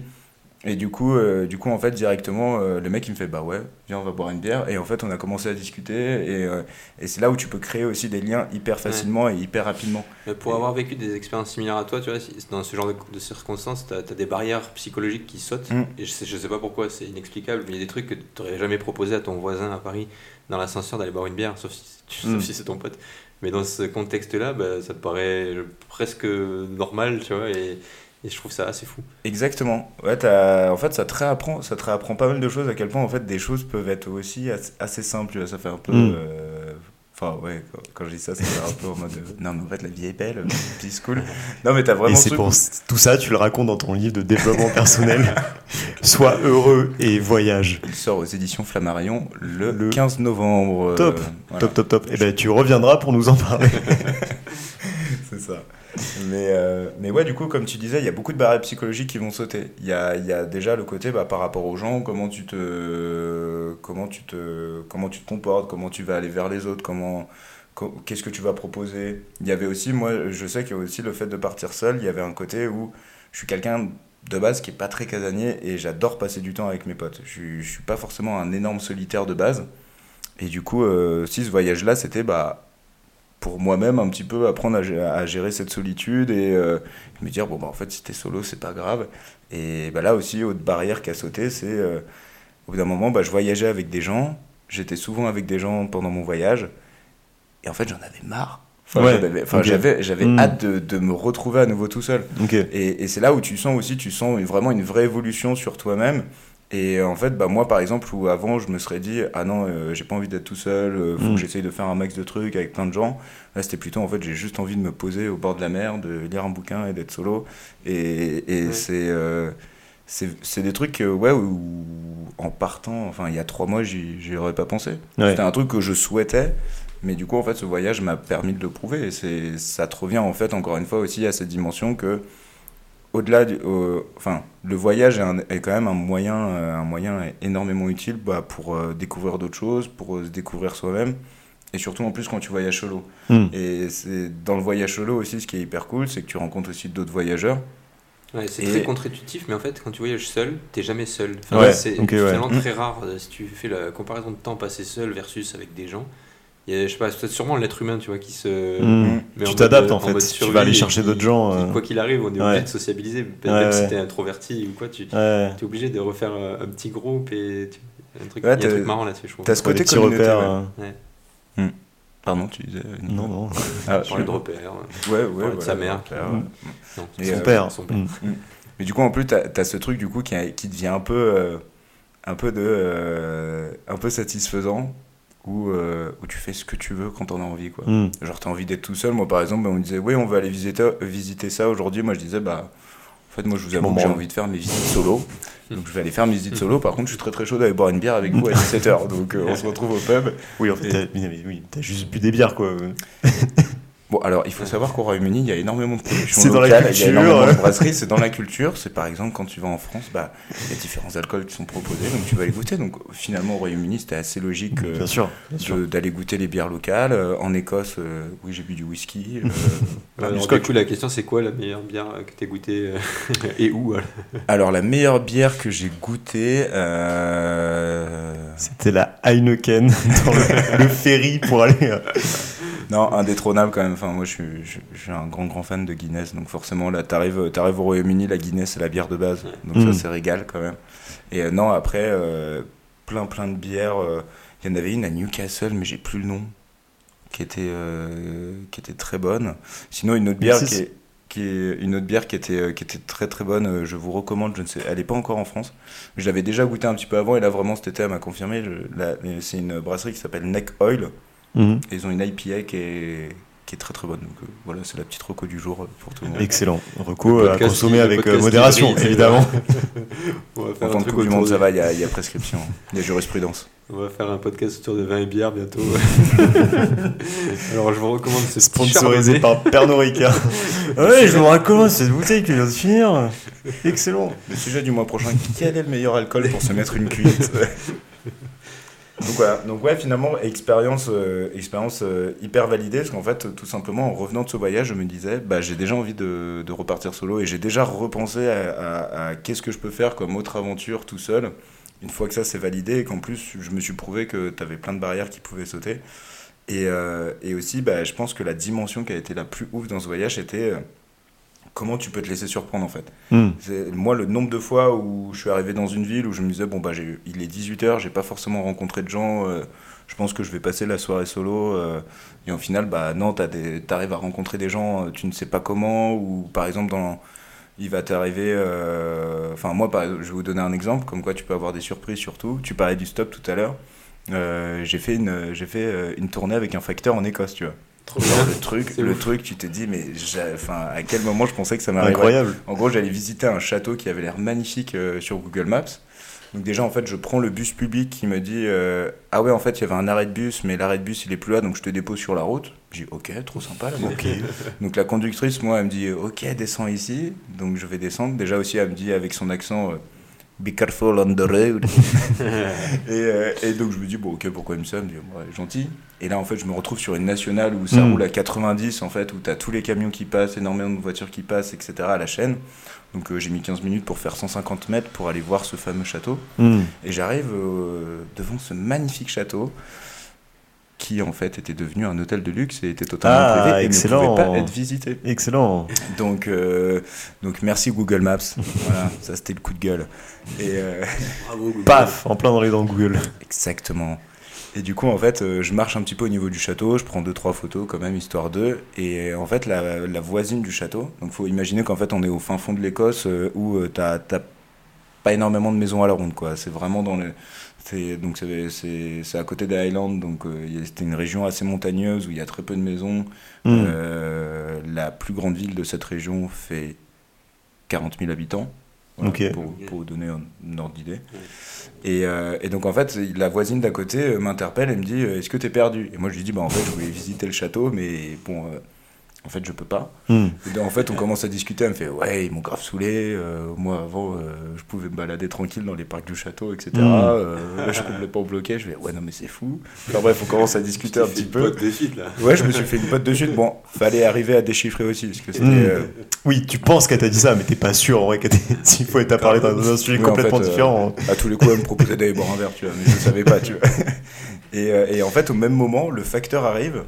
Et du coup, euh, du coup, en fait, directement, euh, le mec, il me fait, bah ouais, viens, on va boire une bière. Et en fait, on a commencé à discuter. Et, euh, et c'est là où tu peux créer aussi des liens hyper facilement et hyper rapidement. Mais pour avoir vécu des expériences similaires à toi, tu vois, dans ce genre de, de circonstances, tu as, des barrières psychologiques qui sautent. Mm. Et je sais, je sais pas pourquoi, c'est inexplicable, mais il y a des trucs que tu n'aurais jamais proposé à ton voisin à Paris dans l'ascenseur d'aller boire une bière, sauf si, Mm. si c'est ton pote. Mais dans ce contexte-là, bah, ça te paraît presque normal, tu vois, et, et je trouve ça assez fou. Exactement. Ouais, t'as- en fait, ça te réapprend, ça te réapprend pas mal de choses. À quel point, en fait, des choses peuvent être aussi assez, assez simples. tu vois, Ça fait un peu. Mm. euh, Enfin, ouais, quand, quand je dis ça, ça fait un peu en mode. euh, non, mais en fait, la vie est belle, puis c'est cool. Non, mais t'as vraiment. Et ce c'est pour tout ça, tu le racontes dans ton livre de développement personnel. Sois heureux et voyage. Il sort aux éditions Flammarion le, Le- 15 novembre. euh, Top. voilà. Top, top, top. Et ben, tu reviendras pour nous en parler. C'est ça. Mais, euh, mais ouais, du coup, comme tu disais, il y a beaucoup de barrières psychologiques qui vont sauter. Il y a, y a déjà le côté bah, par rapport aux gens, comment tu, te, comment, tu te, comment tu te comportes, comment tu vas aller vers les autres, comment, co- qu'est-ce que tu vas proposer. Il y avait aussi, moi, je sais qu'il y a aussi le fait de partir seul, il y avait un côté où je suis quelqu'un de base qui est pas très casanier et j'adore passer du temps avec mes potes. Je, je suis pas forcément un énorme solitaire de base. Et du coup, euh, si ce voyage-là, c'était bah, pour moi-même un petit peu apprendre à, gé- à gérer cette solitude et euh, me dire bon bah en fait si t'es solo c'est pas grave. Et bah là aussi autre barrière qui a sauté c'est euh, au bout d'un moment bah, je voyageais avec des gens. J'étais souvent avec des gens pendant mon voyage. Et en fait j'en avais marre. Enfin, Ouais, j'avais Hmm. hâte de, de me retrouver à nouveau tout seul. Et, et c'est là où tu sens aussi, tu sens vraiment une vraie évolution sur toi-même. Et en fait, bah, moi, par exemple, où avant, je me serais dit, ah non, euh, j'ai pas envie d'être tout seul, euh, faut Mm. que j'essaye de faire un max de trucs avec plein de gens. Là, c'était plutôt, en fait, j'ai juste envie de me poser au bord de la mer, de lire un bouquin et d'être solo. Et, et c'est, euh, c'est, des trucs, euh, ouais, où, en partant, enfin, il y a trois mois, j'y, aurais pas pensé. Ouais. C'était un truc que je souhaitais. Mais du coup, en fait, ce voyage m'a permis de le prouver. Et c'est, ça te revient, en fait, encore une fois aussi à cette dimension que, au-delà du. au- enfin, le voyage est, un- est quand même un moyen, euh, un moyen énormément utile bah, pour euh, découvrir d'autres choses, pour euh, se découvrir soi-même. Et surtout, en plus, quand tu voyages solo. Hmm. Et c'est dans le voyage solo aussi, ce qui est hyper cool, c'est que tu rencontres aussi d'autres voyageurs. Ouais, c'est Et- très contre-intuitif, mais en fait, quand tu voyages seul, t'es jamais seul. Enfin, Ouais, c'est ok, ouais. finalement Mm. très rare. euh, Si tu fais la comparaison de temps passé seul versus avec des gens, il y a, je sais pas, c'est sûrement l'être humain, tu vois, qui se. Met Tu t'adaptes en fait. Tu survie vas aller chercher d'autres gens. euh, Quoi qu'il arrive, on est Ouais. obligé de sociabiliser. Même Ouais, si ouais. t'es introverti ou quoi, tu Ouais. es obligé de refaire euh, un petit groupe et tu- un truc, Ouais, il y a un t'as- truc marrant là-dessus, je trouve. t'as ce Ouais, côté repères. ouais. euh, Pardon, tu disais. Non, non. Ah, Parler de repères. Ouais, ouais, de sa mère. Mm. ouais. Son père. son père. Hmm. Mais du coup, en plus, t'as as ce truc du coup qui, qui devient un peu, euh, un peu de, euh, un peu satisfaisant, où, euh, où tu fais ce que tu veux quand t'en as envie, quoi. Hmm. Genre, t'as envie d'être tout seul. Moi, par exemple, on me disait, oui, on va aller visiter, visiter ça aujourd'hui. Moi, je disais, bah, en fait, moi, je vous avoue que j'ai envie de faire mes visites solo. Mm. Donc, je vais aller faire mes visites solo. Par contre, je suis très très chaud d'aller boire une bière avec vous à 17h. Donc, euh, on se retrouve au pub. Oui, en fait, Et- t'as mais- mais oui, t'as juste bu des bières, quoi. Bon, alors, il faut savoir qu'au Royaume-Uni, il y a énormément de production C'est dans la locale, il y a culture. énormément de brasseries, c'est dans la culture. C'est par exemple, quand tu vas en France, bah, il y a différents alcools qui sont proposés, donc tu vas les goûter. Donc, finalement, au Royaume-Uni, c'était assez logique euh, Bien sûr, bien sûr. de- d'aller goûter les bières locales. Euh, En Écosse, euh, oui, j'ai bu du whisky. euh, alors, scotch. du coup, la question c'est quoi la meilleure bière que t'aies goûtée euh, et où alors? Alors, la meilleure bière que j'ai goûtée, euh, C'était la Heineken dans le, le ferry pour aller. Non, indétrônable quand même. Enfin, moi, je suis, je, je suis un grand, grand fan de Guinness. Donc, forcément, là, t'arrives arrives au Royaume-Uni, la Guinness, c'est la bière de base. Donc, Mm. ça, c'est régal quand même. Et euh, non, après, euh, plein, plein de bières. euh, Il y en avait une à Newcastle, mais j'ai plus le nom, qui était, qui était très bonne. Sinon, une autre bière qui est, qui est une autre bière qui était, qui était très très bonne. Je vous recommande. Je ne sais, elle n'est pas encore en France. Je l'avais déjà goûté un petit peu avant et là vraiment cet été elle m'a confirmé. C'est une brasserie qui s'appelle Neck Oil. Mhm. Et ils ont une IPA qui est, qui est très très bonne. Donc euh, voilà, c'est la petite reco du jour euh, pour tout le monde. Excellent. Reco Le à consommer avec euh, modération, évidemment. On va En faire tant que truc Coupe du Monde, de- ça va, il y, a- il y a prescription, il y a jurisprudence. On va faire un podcast autour de vin et bière bientôt. Alors je vous recommande ce Sponsorisé par Pernod Ricard. ouais, je vous recommande cette bouteille qui vient de finir. Excellent. Le sujet du mois prochain, quel est le meilleur alcool pour se mettre une cuite? Donc voilà, donc ouais, finalement, expérience, euh, euh, hyper validée, parce qu'en fait, tout simplement, en revenant de ce voyage, je me disais, bah, j'ai déjà envie de, de repartir solo, et j'ai déjà repensé à, qu'est-ce que je peux faire comme autre aventure tout seul, une fois que ça c'est validé, et qu'en plus, je me suis prouvé que tu avais plein de barrières qui pouvaient sauter. Et, euh, et aussi, bah, je pense que la dimension qui a été la plus ouf dans ce voyage, c'était comment tu peux te laisser surprendre, en fait. Hmm. Moi, le nombre de fois où je suis arrivé dans une ville où je me disais, bon, bah, il est 18h, j'ai pas forcément rencontré de gens, euh, je pense que je vais passer la soirée solo. euh, et au final, bah, non, tu arrives à rencontrer des gens, euh, tu ne sais pas comment, ou par exemple, dans, il va t'arriver. euh, Enfin, moi, par je vais vous donner un exemple, comme quoi tu peux avoir des surprises surtout. Tu parlais du stop tout à l'heure. J'ai fait, une, fait une tournée avec un facteur en Écosse, tu vois. Trop Genre, bien. le truc, le ouf. truc, tu te dis, mais enfin, à quel moment je pensais que ça m'arriverait Incroyable. en gros, j'allais visiter un château qui avait l'air magnifique euh, sur Google Maps. Donc déjà, en fait, je prends le bus public qui me dit euh, Ah ouais, en fait, il y avait un arrêt de bus, mais l'arrêt de bus, il est plus là, donc je te dépose sur la route. J'ai dit Ok, trop sympa là. Ok. Donc la conductrice, moi, elle me dit Ok, descends ici. Donc je vais descendre. Déjà aussi, elle me dit avec son accent euh, Be careful on the road. et, euh, et donc je me dis Bon, ok, pourquoi elle me dit ça Elle me dit Ouais, gentil. Et là, en fait, je me retrouve sur une nationale où ça Mm. roule à 90, en fait, où tu as tous les camions qui passent, énormément de voitures qui passent, etc. à la chaîne. Donc euh, j'ai mis 15 minutes pour faire 150 mètres pour aller voir ce fameux château. Hmm. Et j'arrive euh, devant ce magnifique château qui en fait était devenu un hôtel de luxe et était totalement Ah, privé et excellent. ne pouvait pas être visité. Excellent. Donc, euh, donc merci Google Maps. voilà, ça c'était le coup de gueule. Et euh, Bravo, Google. Paf, en plein dans les dents Google. exactement. Et du coup, en fait, euh, je marche un petit peu au niveau du château, je prends deux trois photos quand même histoire d'eux. Et en fait, la, la voisine du château. Donc, faut imaginer qu'en fait, on est au fin fond de l'Écosse euh, où euh, t'as t'as pas énormément de maisons à la ronde, quoi. C'est vraiment dans le. C'est, donc c'est, c'est, c'est à côté des Highlands, donc euh, c'était une région assez montagneuse où il y a très peu de maisons. Hmm. Euh, la plus grande ville de cette région fait 40 000 habitants. Pour, pour vous donner un, ordre d'idée. Et, euh, et donc en fait, la voisine d'à côté m'interpelle et me dit Est-ce que t'es perdu? Et moi je lui dis Bah en fait, je voulais visiter le château, mais bon, euh, en fait, je peux pas. Hmm. Et en fait, on commence à discuter. Elle me fait Ouais, ils m'ont grave saoulé. euh, moi avant, euh, je pouvais me balader tranquille dans les parcs du château, etc. Mm. Euh, là, je suis complètement bloqué. Je fais Ouais, non, mais c'est fou. Enfin bref, on commence à discuter un petit peu. de suite là. Ouais, je me suis fait une pote de suite. Bon, fallait arriver à déchiffrer aussi. Parce que c'était. Mm. euh, Oui, tu penses qu'elle t'a dit ça, mais t'es pas sûr en vrai qu'elle s'il faut être à parler dans un sujet Oui, en complètement fait, euh, différent. hein. À tous les coups, elle me proposait d'aller boire un verre, tu vois, mais je savais pas, tu vois. Et, euh, et en fait, au même moment, le facteur arrive.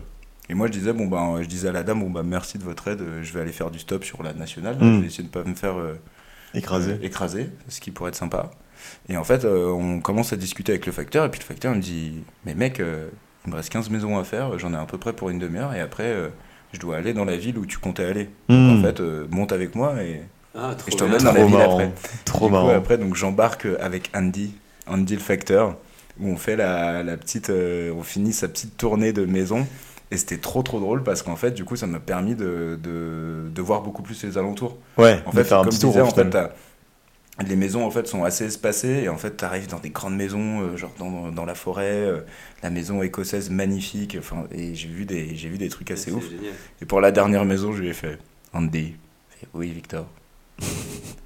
Et moi, je disais, bon, ben, je disais à la dame, bon, bah, merci de votre aide, euh, je vais aller faire du stop sur la nationale. Mm. Je vais essayer de pas me faire euh, Écrasé. écraser, ce qui pourrait être sympa. Et en fait, euh, on commence à discuter avec le facteur, et puis le facteur me dit, mais mec, euh, il me reste 15 maisons à faire, j'en ai à peu près pour une demi-heure, et après, euh, je dois aller dans la ville où tu comptais aller. Hmm. En fait, euh, monte avec moi, et, Ah, et je t'emmène dans la Trop ville marrant. après. Trop Du coup, marrant. après, donc j'embarque avec Andy, Andy le facteur, où on fait la, la petite, euh, on finit sa petite tournée de maison. Et c'était trop trop drôle parce qu'en fait, du coup, ça m'a permis de, de, de voir beaucoup plus les alentours. Ouais, En de fait, faire un comme tour disais, en fait, les maisons en fait sont assez espacées et en fait, tu arrives dans des grandes maisons, euh, genre dans, dans la forêt, euh, la maison écossaise magnifique. Enfin, et j'ai vu des, j'ai vu des trucs assez ouf. génial. Et pour la dernière maison, je lui ai fait Andy. Oui, Victor.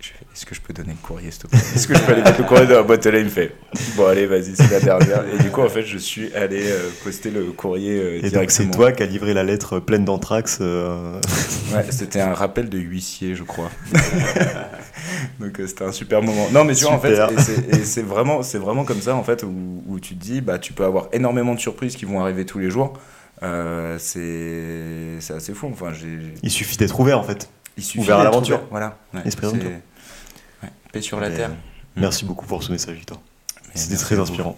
Est-ce que je peux donner le courrier, s'il te plaît? Est-ce que je peux aller mettre le courrier dans la boîte? Aux lettres Il me fait Bon, allez, vas-y, c'est la dernière. Et du coup, en fait, je suis allé euh, poster le courrier euh, Et donc c'est toi qui as livré la lettre pleine d'anthrax. euh, Ouais, c'était un rappel de huissier, je crois. Donc c'était un super moment. Non, mais tu vois, en fait, c'est- vraiment, c'est vraiment comme ça, en fait, où, où tu te dis, bah, tu peux avoir énormément de surprises qui vont arriver tous les jours. Euh, c'est c'est assez fou. Enfin, j'ai Il suffit d'être ouvert en fait. Il suffit Ouvert à l'aventure. Voilà. Ouais, Esprit ouais, Paix sur la Et, terre. euh, Merci beaucoup pour ce message, Victor. C'était très inspirant.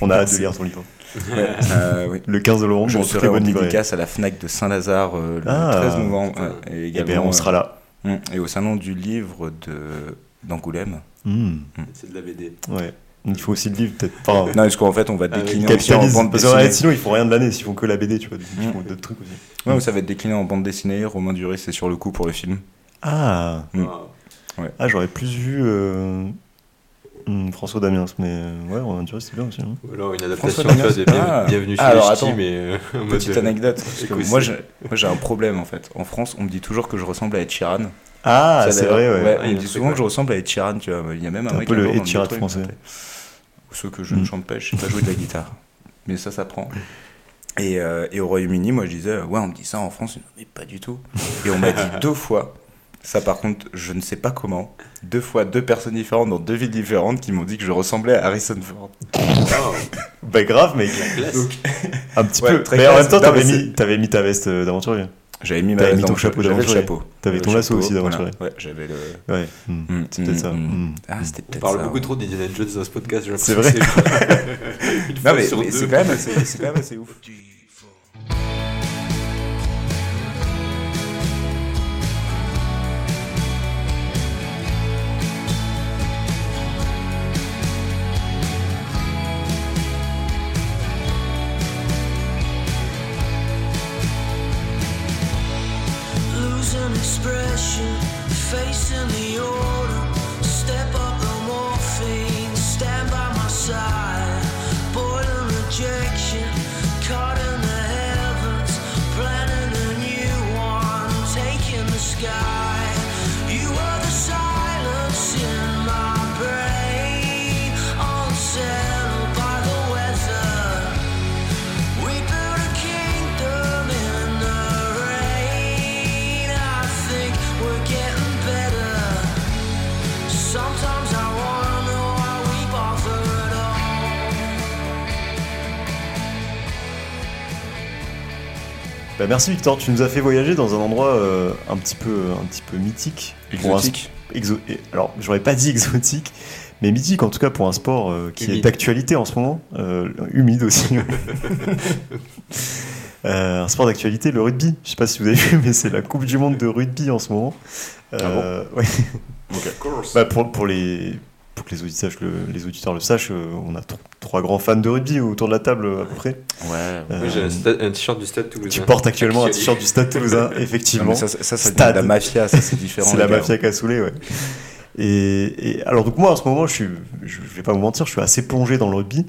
On a hâte de lire ton livre. Ouais, euh, oui. Le 15 novembre, Je serai très en dédicace à la Fnac de Saint-Lazare euh, le Ah, 13 novembre. ouais, et Eh bien, on sera là. euh, Et au salon du livre de d'Angoulême. Hmm, C'est de la BD. Ouais. Il faut aussi le livre, peut-être. Enfin, Non, parce qu'en fait, on va Ah décliner en bande ouais, dessinée. sinon, ils font rien de l'année s'ils font que la BD, tu vois. Ils Mm. font d'autres trucs aussi. Ouais, ça va être décliné en bande dessinée. Romain Duris, c'est sur le coup pour le film. Ah, Mm. Wow. ah j'aurais plus vu euh, hmm, François Damiens, mais euh, ouais, Romain Duris, c'est bien aussi. hein. Ou alors une François adaptation tu vois, Damiens. de Bien- Ah. Bienvenue chez Ah, alors, les Ch'tis, attends. mais euh, Petite de- anecdote. Parce que moi, j'ai un problème en fait. En France, on me dit toujours que je ressemble à Ed Sheeran. Ah, c'est vrai, ouais. Ah, on me dit souvent que je ressemble à Ed Sheeran. Tu vois. Il y a même un T'es un mec peu le Ed Sheeran français. Ou ceux que je Mm. ne chante pas, je sais pas jouer de la guitare. Mais ça, ça prend. Et, euh, et au Royaume-Uni, moi, je disais, ouais, on me dit ça en France, mais pas du tout. Et on m'a dit deux fois. Ça, par contre, je ne sais pas comment. Deux fois, deux personnes différentes dans deux villes différentes qui m'ont dit que je ressemblais à Harrison Ford. Wow, Bah, grave, mec. la classe. Un petit Ouais, peu. Mais en même temps, t'avais mis, t'avais mis ta veste euh, d'aventurier. J'avais mis ma mis ton chapeau J'avais le d'aventurier. chapeau. T'avais ton lasso aussi d'aventurier. voilà. Ouais, j'avais le. Ouais. hmm. Mm, C'est peut-être mm, ça. mm. Hmm. Ah, c'était On peut-être parle ça. beaucoup trop d'Indiana Jones dans ce podcast. j'ai C'est l'impression vrai. Non, mais, mais c'est quand, même assez- c'est quand même assez ouf. Bah, merci Victor, tu nous as fait voyager dans un endroit euh, un petit peu, un petit peu mythique. Un Exotique. exo- alors, j'aurais pas dit exotique, mais mythique en tout cas pour un sport euh, qui est d'actualité en ce moment, euh, humide aussi. Euh, un sport d'actualité, le rugby. Je sais pas si vous avez vu, mais c'est la Coupe du Monde de rugby en ce moment. Euh, ouais. Bah, pour, pour les pour que les auditeurs le, les auditeurs le sachent, euh, on a tr- trois grands fans de rugby autour de la table à peu près. Ouais. Euh, Moi, j'ai un, sta- un t-shirt du Stade Toulousain. tu portes actuellement un t-shirt du Stade Toulousain, effectivement. ça, ça, ça, c'est Stade. de la mafia, ça c'est différent. C'est la gars. mafia cassoulet, ouais. Et, et alors donc moi en ce moment, je suis, je, je vais pas vous mentir, je suis assez plongé dans le rugby.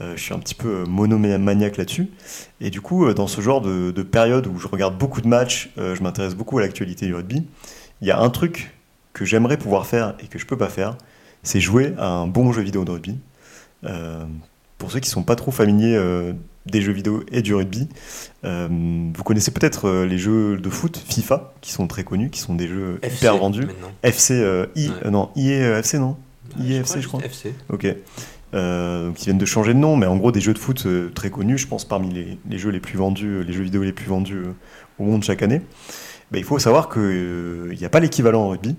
Euh, je suis un petit peu euh, monomaniaque là-dessus. Et du coup, euh, dans ce genre de, de période où je regarde beaucoup de matchs, euh, je m'intéresse beaucoup à l'actualité du rugby. Il y a un truc que j'aimerais pouvoir faire et que je peux pas faire, c'est jouer à un bon jeu vidéo de rugby. Euh, pour ceux qui sont pas trop familiers euh, des jeux vidéo et du rugby, euh, vous connaissez peut-être les jeux de foot FIFA, qui sont très connus, qui sont des jeux FC, hyper vendus. maintenant. FC, I, Ouais. euh, non, IE euh, FC, non Ouais, IFC, je crois. FC. Ok. Donc ils viennent de changer de nom, mais en gros des jeux de foot très connus, je pense parmi les, les jeux les plus vendus, les jeux vidéo les plus vendus au monde chaque année. Ben, il faut savoir qu'il n'y a pas l'équivalent en rugby.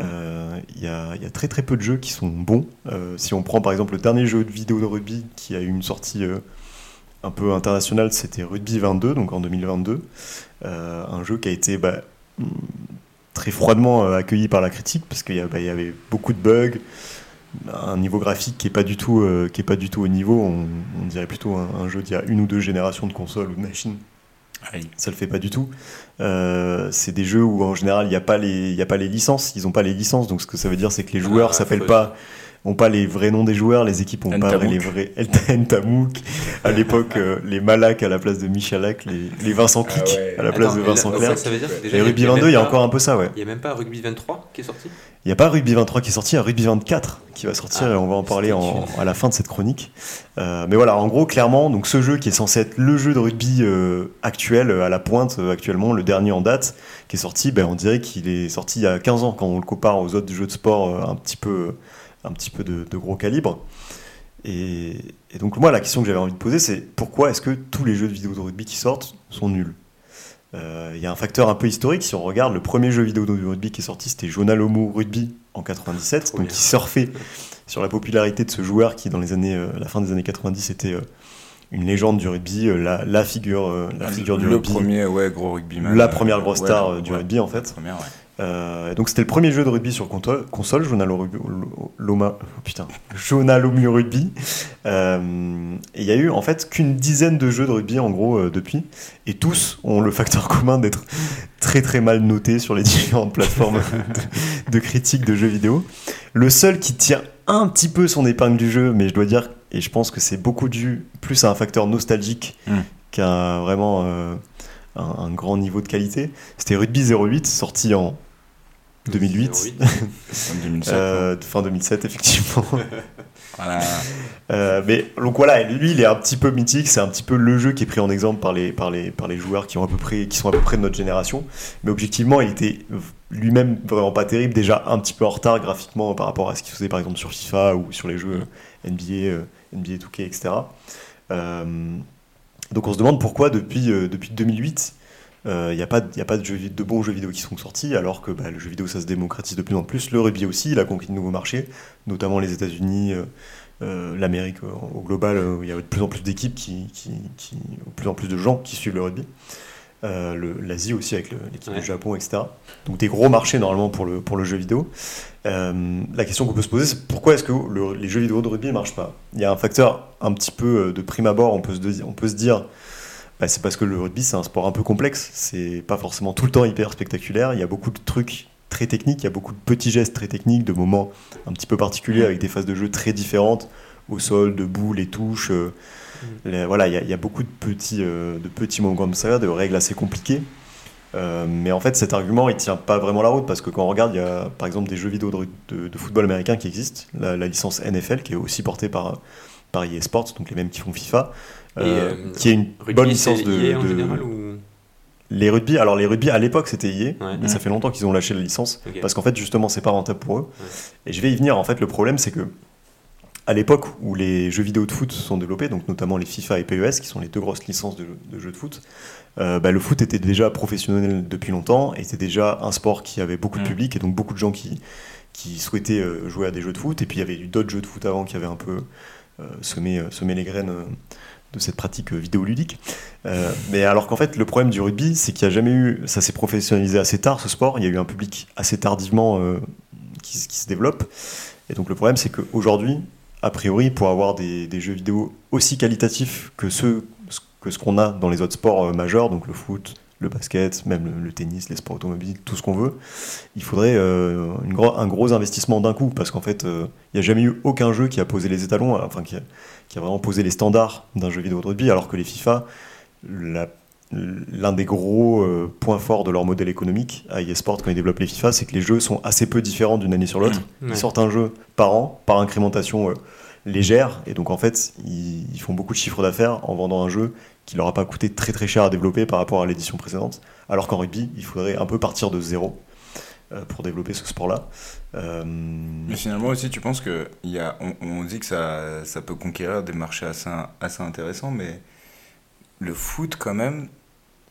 Euh, Il y, a, très très peu de jeux qui sont bons. Euh, si on prend par exemple le dernier jeu de vidéo de rugby qui a eu une sortie euh, un peu internationale, c'était Rugby 22, donc en 2022. Euh, un jeu qui a été bah, très froidement accueilli par la critique parce qu'il bah, y avait beaucoup de bugs, un niveau graphique qui est pas du tout, pas du tout au niveau. On, dirait plutôt un jeu d'il y a une ou deux générations de consoles ou de machines. Ça le fait pas du tout. Euh, c'est des jeux où en général il n'y a pas les, il y a pas les licences. Ils ont pas les licences. Donc ce que ça veut dire, c'est que les joueurs Ah, s'appellent faut- pas, ont pas les vrais noms des joueurs. Les équipes ont pas les vrais. Ntamouk. À l'époque, euh, les Malak à la place de Michalak, les, les Vincent Ah Clic ouais. à la place Attends, de Vincent Clerc. ça, ça veut dire que déjà, Et Rugby même 22, il y a encore un peu ça, ouais. Il n'y a même pas Rugby 23 qui est sorti? Il n'y a pas Rugby 23 qui est sorti, il y a Rugby 24 qui va sortir Ah, et on va en parler en- à la fin de cette chronique. Euh, mais voilà, en gros, clairement, donc ce jeu qui est censé être le jeu de rugby euh, actuel, à la pointe euh, actuellement, le dernier en date, qui est sorti, ben, on dirait qu'il est sorti il y a 15 ans quand on le compare aux autres jeux de sport euh, un petit peu, un petit peu de, de gros calibre. Et, et donc moi, la question que j'avais envie de poser, c'est pourquoi est-ce que tous les jeux de vidéo de rugby qui sortent sont nuls? Euh, Il y a un facteur un peu historique. Si on regarde le premier jeu vidéo de rugby qui est sorti, c'était Jonalomu Rugby en 97, Trop donc qui surfait sur la popularité de ce joueur qui, dans les années, euh, la fin des années 90, était euh, une légende du rugby, la, la figure, la figure du le rugby, premier, ouais, gros rugbyman. la première grosse star du ouais. rugby en La fait. première, ouais. Euh, donc c'était le premier jeu de rugby sur console, Jonalomu Loma, oh Jonalomu Rugby. Euh, et il y a eu en fait qu'une dizaine de jeux de rugby en gros euh, depuis, et tous ont le facteur commun d'être très très mal notés sur les différentes plateformes de, de critique de jeux vidéo. Le seul qui tire un petit peu son épingle du jeu, mais je dois dire, et je pense que c'est beaucoup dû plus à un facteur nostalgique Mm. qu'à vraiment un, un grand niveau de qualité, c'était Rugby 08 sorti en 2008. En 2007. Euh, fin 2007 effectivement. Voilà. Euh, mais donc voilà, lui il est un petit peu mythique, c'est un petit peu le jeu qui est pris en exemple par les, par les, par les joueurs qui, ont à peu près, qui sont à peu près de notre génération. Mais objectivement, il était lui-même vraiment pas terrible, déjà un petit peu en retard graphiquement par rapport à ce qu'il faisait par exemple sur FIFA ou sur les jeux NBA, euh, NBA 2K, etc. Euh, donc on se demande pourquoi depuis, euh, depuis 2008 il n'y a, pas de- y a pas de, jeux, vid- de bons jeux vidéo qui sont sortis, alors que bah, le jeu vidéo ça se démocratise de plus en plus. Le rugby aussi, il a conquis de nouveaux marchés, notamment les États-Unis, euh, euh, l'Amérique euh, au global, euh, où il y a de plus en plus d'équipes, qui, qui, qui, de plus en plus de gens qui suivent le rugby. Euh, L'Asie aussi avec l'équipe Ouais. du Japon, etc. Donc des gros marchés normalement pour le, pour le jeu vidéo. La question qu'on peut se poser, c'est pourquoi est-ce que le- les jeux vidéo de rugby ne marchent pas? Il y a un facteur un petit peu de prime abord, on peut se, on peut se dire, bah, c'est parce que le rugby c'est un sport un peu complexe, c'est pas forcément tout le temps hyper spectaculaire, il y a beaucoup de trucs très techniques, il y a beaucoup de petits gestes très techniques, de moments un petit peu particuliers avec des phases de jeu très différentes, au sol, debout, les touches. euh, les- voilà, il y, a- il y a beaucoup de petits, euh, de petits moments comme ça, de règles assez compliquées. Euh, mais en fait, cet argument, il tient pas vraiment la route parce que quand on regarde, il y a par exemple des jeux vidéo de, de- de football américain qui existent, la, la licence NFL qui est aussi portée par, par EA Sports, donc les mêmes qui font FIFA, euh, euh, qui est une Rugby, bonne licence de, EA en de- général ou... les rugby. Alors les rugby à l'époque c'était Ouais. mais ça fait longtemps qu'ils ont lâché la licence parce qu'en fait justement c'est pas rentable pour eux. Ouais. Et je vais y venir. En fait, le problème c'est que à l'époque où les jeux vidéo de foot sont développés, donc notamment les FIFA et PES, qui sont les deux grosses licences de, de jeux de foot, euh, bah, le foot était déjà professionnel depuis longtemps, et c'était déjà un sport qui avait beaucoup de Mm. public, et donc beaucoup de gens qui, qui souhaitaient jouer à des jeux de foot. Et puis il y avait eu d'autres jeux de foot avant qui avaient un peu euh, semé, semé les graines de cette pratique vidéoludique. Euh, mais alors qu'en fait, le problème du rugby, c'est qu'il n'y a jamais eu. Ça s'est professionnalisé assez tard, ce sport. Il y a eu un public assez tardivement euh, qui, se développe. Et donc, le problème, c'est qu'aujourd'hui, a priori, pour avoir des, jeux vidéo aussi qualitatifs que ceux que ce qu'on a dans les autres sports euh, majeurs, donc le foot, le basket, même le, tennis, les sports automobiles, tout ce qu'on veut, il faudrait euh, un gros investissement d'un coup, parce qu'en fait, il n'y a jamais eu aucun jeu qui a posé les étalons, enfin qui qui a vraiment posé les standards d'un jeu vidéo de rugby, alors que les FIFA, l'un des gros euh, points forts de leur modèle économique à eSport quand ils développent les FIFA, c'est que les jeux sont assez peu différents d'une année sur l'autre. Ouais. Ils sortent un jeu par an, par incrémentation euh, légère, et donc en fait, ils, ils font beaucoup de chiffre d'affaires en vendant un jeu qui leur a pas coûté très très cher à développer par rapport à l'édition précédente. Alors qu'en rugby, il faudrait un peu partir de zéro pour développer ce sport-là. Euh, Mais finalement aussi, tu penses que il y a, on, on dit que ça, ça peut conquérir des marchés assez, assez intéressants, mais le foot quand même,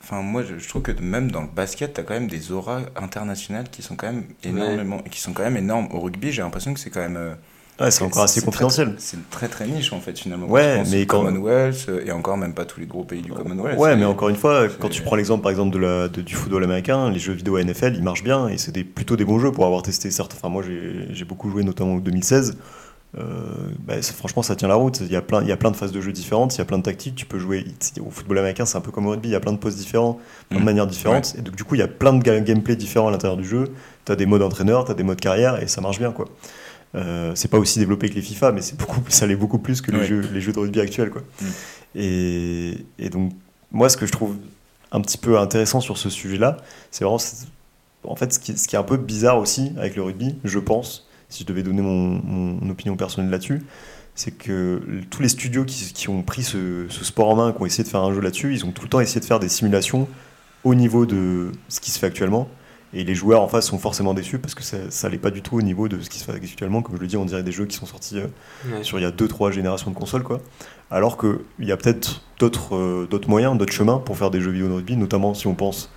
enfin moi je, je trouve que même dans le basket, tu as quand même des auras internationales qui sont quand même énormément, qui sont quand même énormes. Au rugby, j'ai l'impression que c'est quand même... euh, ouais, c'est encore assez confidentiel. C'est très très niche en fait finalement. Ouais, Quand mais quand- Commonwealth, euh, et encore même pas tous les gros pays du Commonwealth. Ouais, mais encore une fois, quand tu prends l'exemple par exemple de la, de- du football américain, les jeux vidéo NFL, ils marchent bien et c'est des, plutôt des bons jeux pour avoir testé certes. Enfin, moi j'ai beaucoup joué notamment en 2016. Euh, bah, franchement, ça tient la route. Il y, a plein, il y a plein de phases de jeu différentes, il y a plein de tactiques. Tu peux jouer au football américain, c'est un peu comme au rugby, il y a plein de postes différents, plein de Mhm. manières différentes. Et donc, du coup, il y a plein de ga- gameplay différents à l'intérieur du jeu. Tu as des modes entraîneur, tu as des modes carrière et ça marche bien. quoi. Euh, c'est pas aussi développé que les FIFA, mais c'est beaucoup, ça l'est beaucoup plus que les, Ouais. jeux, les jeux de rugby actuels. Quoi. Mhm. Et, et donc, moi, ce que je trouve un petit peu intéressant sur ce sujet-là, c'est vraiment. En fait, ce qui, ce qui est un peu bizarre aussi avec le rugby, je pense, si je devais donner mon, mon opinion personnelle là-dessus, c'est que tous les studios qui, qui ont pris ce, ce sport en main, qui ont essayé de faire un jeu là-dessus, ils ont tout le temps essayé de faire des simulations au niveau de ce qui se fait actuellement. Et les joueurs en face sont forcément déçus parce que ça, l'est pas du tout au niveau de ce qui se fait actuellement. Comme je le dis, on dirait des jeux qui sont sortis euh, Ouais. sur il y a 2-3 générations de consoles, quoi. Alors qu'il y a peut-être d'autres euh, d'autres moyens, d'autres chemins pour faire des jeux vidéo de rugby, notamment si on pense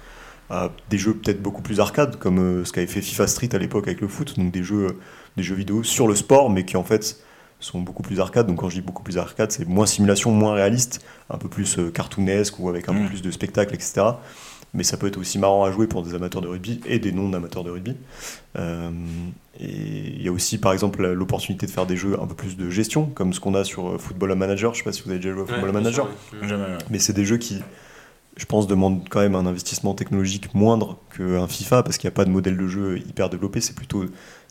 à des jeux peut-être beaucoup plus arcade, comme euh, ce qu'avait fait FIFA Street à l'époque avec le foot, donc des jeux, des jeux vidéo sur le sport, mais qui en fait sont beaucoup plus arcade. Donc quand je dis beaucoup plus arcade, c'est moins simulation, moins réaliste, un peu plus cartoonesque ou avec un Mm. peu plus de spectacle, etc. Mais ça peut être aussi marrant à jouer pour des amateurs de rugby et des non-amateurs de rugby. Euh, et il y a aussi, par exemple, l'opportunité de faire des jeux un peu plus de gestion, comme ce qu'on a sur euh, Football Manager. Je sais pas si vous avez déjà joué à Ouais, Football bien Manager. sûr, ouais. Jamais, ouais. Mais c'est des jeux qui, je pense, demandent quand même un investissement technologique moindre qu'un FIFA parce qu'il n'y a pas de modèle de jeu hyper développé. C'est plutôt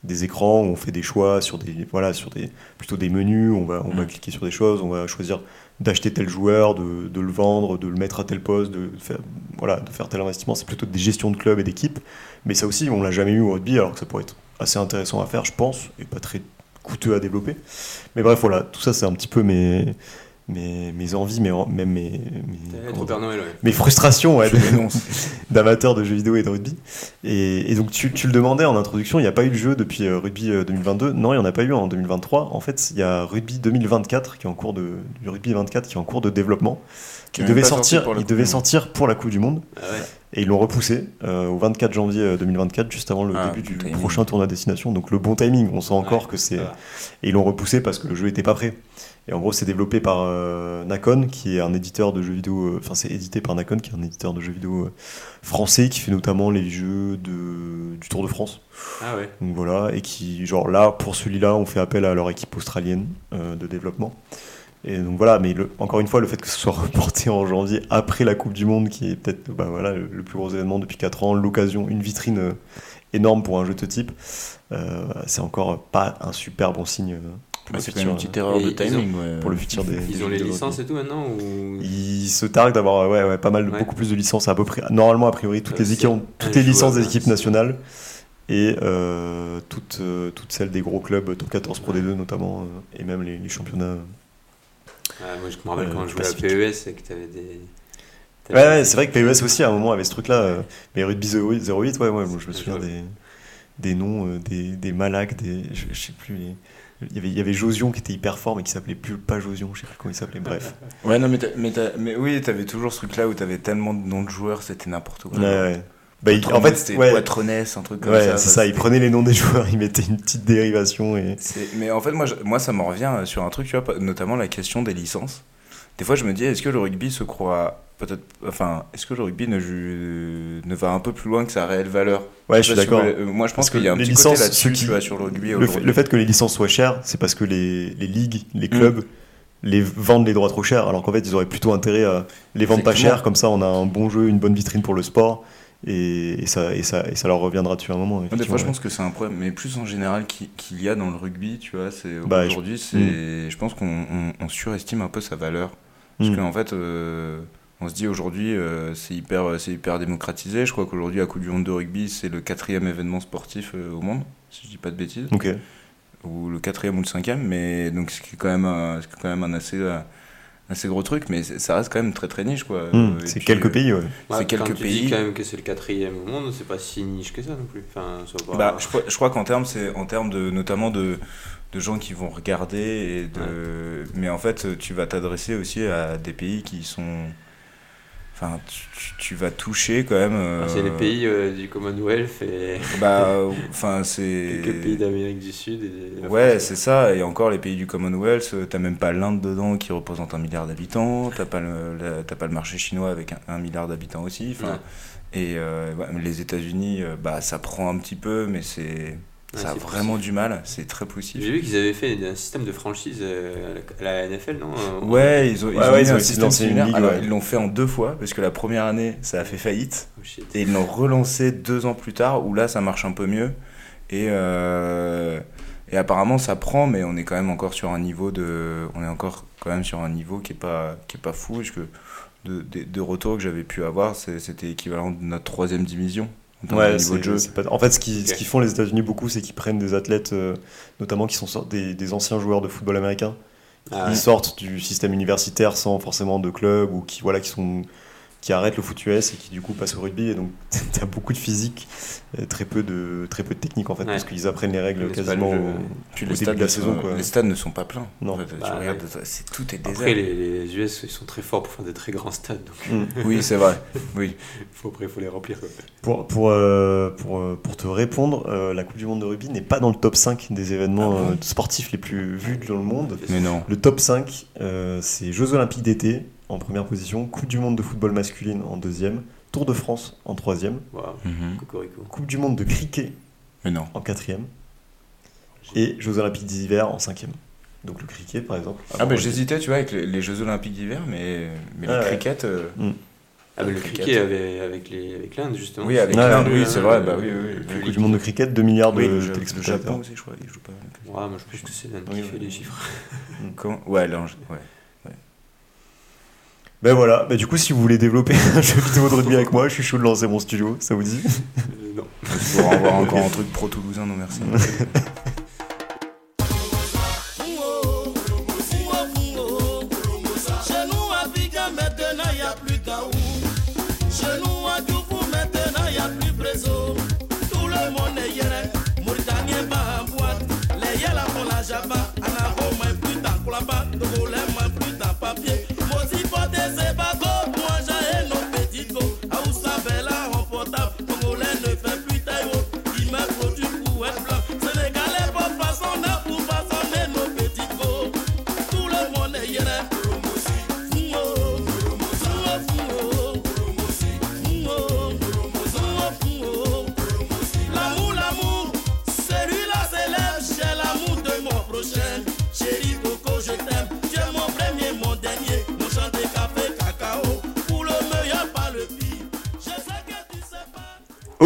des écrans où on fait des choix sur des, voilà, sur des, plutôt des menus. On va, on va Mm. cliquer sur des choses, on va choisir d'acheter tel joueur, de, de le vendre, de le mettre à tel poste, de faire, voilà, de faire tel investissement. C'est plutôt des gestions de clubs et d'équipes. Mais ça aussi, on l'a jamais eu au rugby, alors que ça pourrait être assez intéressant à faire, je pense, et pas très coûteux à développer. Mais bref, voilà, tout ça, c'est un petit peu mes, mes, mes envies, mais même mes, mes, T'es comment trop Père dire, Noël, ouais. mes frustrations ouais, d'amateurs de jeux vidéo et de rugby. Et, et donc, tu, tu le demandais en introduction, il n'y a pas eu de jeu depuis euh, Rugby euh, 2022. Non, il n'y en a pas eu en 2023. En fait, il y a Rugby 2024 qui est en cours de, du Rugby 24 qui est en cours de développement. Qui Il devait, sortir, pour la il Coupe devait du Monde. sortir pour la Coupe du Monde. Ah ouais. Et ils l'ont repoussé euh, au 24 janvier euh, 2024, juste avant le Ah, début du timing. prochain tournoi à destination. Donc le bon timing, on sent encore Ouais, que c'est. Et ils l'ont repoussé parce que le jeu était pas prêt. Et en gros, c'est développé par euh, Nacon, qui est un éditeur de jeux vidéo. euh, Enfin, c'est édité par Nacon, qui est un éditeur de jeux vidéo euh, français, qui fait notamment les jeux de, du Tour de France. Ah ouais. Donc voilà, et qui, genre là, pour celui-là, on fait appel à leur équipe australienne euh, de développement. Et donc voilà, mais le- encore une fois, le fait que ce soit reporté en janvier après la Coupe du Monde, qui est peut-être bah, voilà, le, le plus gros événement depuis 4 ans, l'occasion, une vitrine énorme pour un jeu de ce type, c'est encore pas un super bon signe pour, Bah, le c'est futur, une petite erreur Et de ils timing. ouais. pour le futur des. Ils ont les licences et tout maintenant ou... Ils se targuent d'avoir ouais, ouais, pas mal, Ouais. beaucoup plus de licences, à peu près. Normalement, a priori, toutes Euh, les, équipes, toutes les licences des équipes nationales et euh, toutes, euh, toutes celles des gros clubs, top 14 Pro D2 notamment, euh, et même les, les championnats. Moi, je me rappelle Euh, quand je jouais à. PES et que t'avais des. Ouais, ouais, c'est vrai que PES aussi à un moment avait ce truc-là, euh, mais Rugby 08, 08 ouais, ouais, moi, je me souviens des, des noms, euh, des, des Malac, des, je, je sais plus, les- il y avait, il y avait Josion qui était hyper fort, mais qui s'appelait plus pas Josion, je sais plus comment il s'appelait, bref. Ouais, non, mais, mais, mais oui, t'avais toujours ce truc-là où t'avais tellement de noms de joueurs, c'était n'importe quoi. Ouais, ouais. Bah, il- en fait, c'était ouais, un truc comme ouais, ça. c'est ça, il prenait les noms des joueurs, il mettait une petite dérivation et. Mais en fait, moi, je- moi ça m'en revient sur un truc, tu vois, notamment la question des licences. des fois je me dis, est-ce que le rugby se croit peut-être, enfin, est-ce que le rugby ne, va un peu plus loin que sa réelle valeur? Ouais, je suis si d'accord. Moi, je pense qu'il y a un les petit licences, côté là-dessus, qui- sur le rugby Le fait, le fait que les licences soient chères, c'est parce que les, les ligues, Mm. les clubs, les vendent les droits trop cher, alors qu'en fait ils auraient plutôt intérêt à les vendre pas Effectivement. cher, comme ça on a un bon jeu, une bonne vitrine pour le sport, et, et ça, et, ça, et ça leur reviendra dessus à un moment. Des fois, je pense que c'est un problème, mais plus en général qui- qu'il y a dans le rugby, tu vois. C'est Bah, je- aujourd'hui, c'est, je pense qu'on on- on surestime un peu sa valeur, parce Mm. qu'en fait, euh, on se dit aujourd'hui, euh, c'est hyper, c'est hyper démocratisé. Je crois qu'aujourd'hui, la Coupe du Monde de rugby, c'est le quatrième événement sportif euh, au monde, si je dis pas de bêtises, ou le quatrième ou le cinquième, mais donc c'est quand même, un- c'est quand même un assez, euh, assez gros truc, mais ça reste quand même très très niche, quoi. Mm. Euh, et c'est puis, quelques euh, pays, ouais. Ouais, C'est quelques quand tu pays. dis quand même que c'est le quatrième au monde, c'est pas si niche que ça non plus. Enfin, ça va pas- Bah, je crois, je crois qu'en termes, c'est en termes de notamment de, de gens qui vont regarder et de, mais en fait, tu vas t'adresser aussi à des pays qui sont, enfin, tu, tu- vas toucher quand même. Ah, euh, C'est les pays euh, du Commonwealth et Bah, enfin, c'est. quelques pays d'Amérique du Sud. Et Ouais, c'est ça. Et encore les pays du Commonwealth, euh, t'as même pas l'Inde dedans qui représente un milliard d'habitants. T'as pas le, la- pas le marché chinois avec un, un milliard d'habitants aussi. Enfin, Ouais. Et euh, ouais, les États-Unis, bah, ça prend un petit peu, mais c'est, Ouais, ça a vraiment possible. du mal. C'est très poussif. J'ai vu qu'ils avaient fait un système de franchise euh, à la NFL, non euh, Ouais, ils ont, ils Ouais, ont ouais, mis ils ont un système lancer une similaire. ligue, Alors, ouais. ils l'ont fait en deux fois, parce que la première année, ça a fait faillite. Oh. Et ils l'ont relancé deux ans plus tard, où là, ça marche un peu mieux. Et, euh, et apparemment, ça prend, mais on est quand même encore sur un niveau de, on est encore quand même sur un niveau qui est pas, qui est pas fou. Parce que de, de, de retours que j'avais pu avoir, c'était équivalent de notre troisième division. Ouais, niveau c'est- de jeu. pas- En fait, ce qu'ils font les États-Unis beaucoup, c'est qu'ils prennent des athlètes, euh, notamment qui sont des, des anciens joueurs de football américain, Ah, qui ouais. sortent du système universitaire sans forcément de club ou qui voilà qui sont qui arrêtent le foot US et qui du coup passent au rugby et donc t'as beaucoup de physique et très peu de très peu de technique en fait Ouais. parce qu'ils apprennent les règles quasiment le au- Puis au les début de la saison sont- quoi. les stades ne sont pas pleins. Non. En fait, Bah, tu regardes, ouais. c'est tout est désert. Après, les, les US, ils sont très forts pour faire des très grands stades, donc Mm. Oui, c'est vrai. Oui. faut, après, il faut les remplir. quoi. Pour, pour, euh, pour, euh, pour te répondre, euh, la Coupe du Monde de rugby n'est pas dans le top 5 des événements Ah bon euh, sportifs les plus vus dans le monde. Mais non. Le top 5, euh, c'est Jeux Olympiques d'été en première position, Coupe du Monde de football masculine en deuxième, Tour de France en troisième, Mhm. cocorico. Coupe du Monde de cricket Mais non. en quatrième et Jeux Olympiques d'hiver en cinquième. Donc le cricket par exemple. Ah bah j'hésitais, tu vois, avec les, les Jeux Olympiques d'hiver, mais, mais Ah le ouais. cricket. euh, Ah, mais le cricket. cricket avait- avec les- avec l'Inde, justement. Oui, avec Ouais, l'Inde, oui, c'est vrai. Bah oui, oui. oui. Coupe du Monde de cricket, 2 milliards de Oui, le, Ja- le téléspectateurs. Japon aussi, je crois, il joue pas. Ouais, moi je pense que c'est l'Inde Oui, qui fait les chiffres. Ouais, là, ouais. Ben voilà, ben du coup si vous voulez développer un jeu vidéo de rugby avec moi, je suis chaud de lancer mon studio, ça vous dit? Euh, non. Pour avoir encore un truc pro-toulousain, non merci.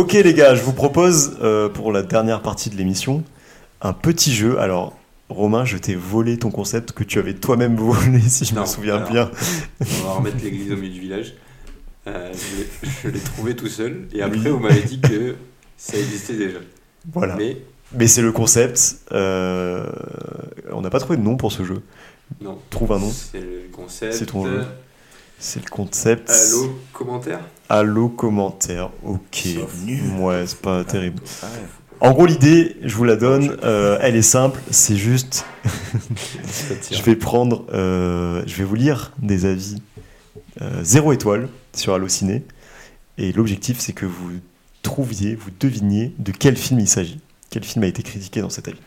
Ok les gars, je vous propose euh, pour la dernière partie de l'émission un petit jeu. Alors Romain, je t'ai volé ton concept que tu avais toi-même volé si je me souviens alors. bien. On va remettre l'église au milieu du village. Euh, je l'ai- trouvé tout seul. Et après, vous m'avez dit que ça existait déjà. Voilà. Mais, Mais c'est le concept. euh, on n'a pas trouvé de nom pour ce jeu. non. Trouve un nom. C'est le concept. C'est ton jeu. C'est le concept. Allô, commentaire Allo commentaire. Ok. Sauf nul. Ouais, c'est pas terrible. Ah ouais. En gros, l'idée, je vous la donne. euh, elle est simple. C'est juste. Je vais prendre, euh, je vais vous lire des avis euh, zéro étoile sur Allociné. Et l'objectif, c'est que vous trouviez, vous deviniez de quel film il s'agit. Quel film a été critiqué dans cet avis.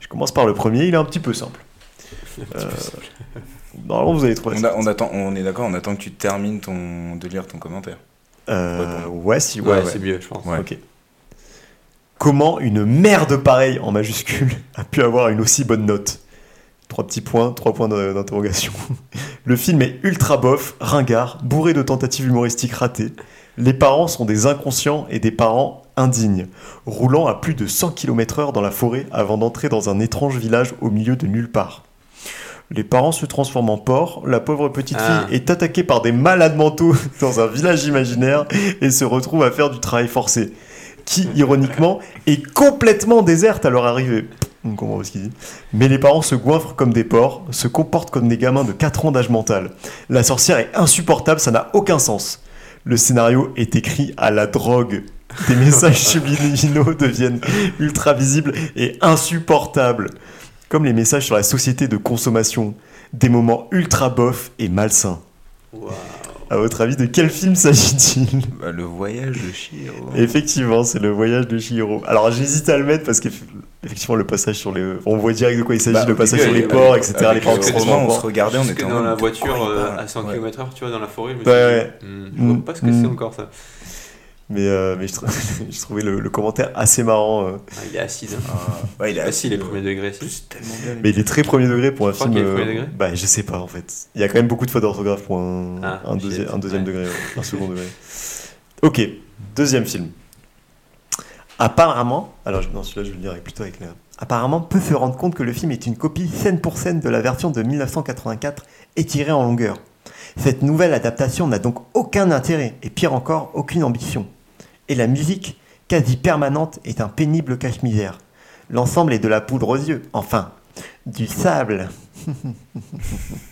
Je commence par le premier, il est un petit peu simple. Euh, normalement, vous allez trouver On, ça. a- on attend, on est d'accord, on attend que tu termines ton, de lire ton commentaire. Euh, ouais, si, ouais, Ouais, ouais. c'est mieux, je pense. Ouais. Ok. Comment une merde pareille en majuscule a pu avoir une aussi bonne note? Trois petits points, trois points d'interrogation. Le film est ultra bof, ringard, bourré de tentatives humoristiques ratées. Les parents sont des inconscients et des parents indignes, roulant à plus de 100 km/h dans la forêt avant d'entrer dans un étrange village au milieu de nulle part. Les parents se transforment en porcs, la pauvre petite Ah. fille est attaquée par des malades mentaux dans un village imaginaire et se retrouve à faire du travail forcé, qui, ironiquement, est complètement déserte à leur arrivée. On comprend pas ce qu'il dit. Mais les parents se goinfrent comme des porcs, se comportent comme des gamins de 4 ans d'âge mental. La sorcière est insupportable, ça n'a aucun sens. Le scénario est écrit à la drogue. Des messages subliminaux deviennent ultra visibles et insupportables. Comme les messages sur la société de consommation. Des moments ultra bof et malsains. Waouh. À votre avis, de quel film s'agit-il? Bah, le voyage de Chihiro. Effectivement, c'est le voyage de Chihiro. Alors j'hésite à le mettre parce qu'effectivement, le passage sur les. On voit direct de quoi il s'agit, Bah, le passage sur les avec- ports, etc. avec- les ports on se regardait, on était dans la de voiture à 100 Ouais. km/h, tu vois, dans la forêt, je me ouais. hmm, je vois pas ce que c'est encore ça. Mais, euh, mais je, trou- je trouvais le, le commentaire assez marrant. euh. Ah, il est acide. Hein. Ah, ouais, il est si, il est premier degré. C'est tellement bien. Mais il est très premier degré pour un crois film. qu'il est premier euh, degré? Bah, je sais pas en fait. Il y a quand même beaucoup de fautes d'orthographe pour un, Ah, un, shit. deuxi- un deuxième Ouais. degré, ouais, un second degré. Ok, deuxième film. Apparemment, alors je- non, celui-là je vais le dire avec- plutôt avec la. Apparemment, peut se rendre compte que le film est une copie scène pour scène de la version de 1984 étirée en longueur. Cette nouvelle adaptation n'a donc aucun intérêt et pire encore, aucune ambition. Et la musique, quasi permanente, est un pénible cache-misère. L'ensemble est de la poudre aux yeux, enfin, du sable.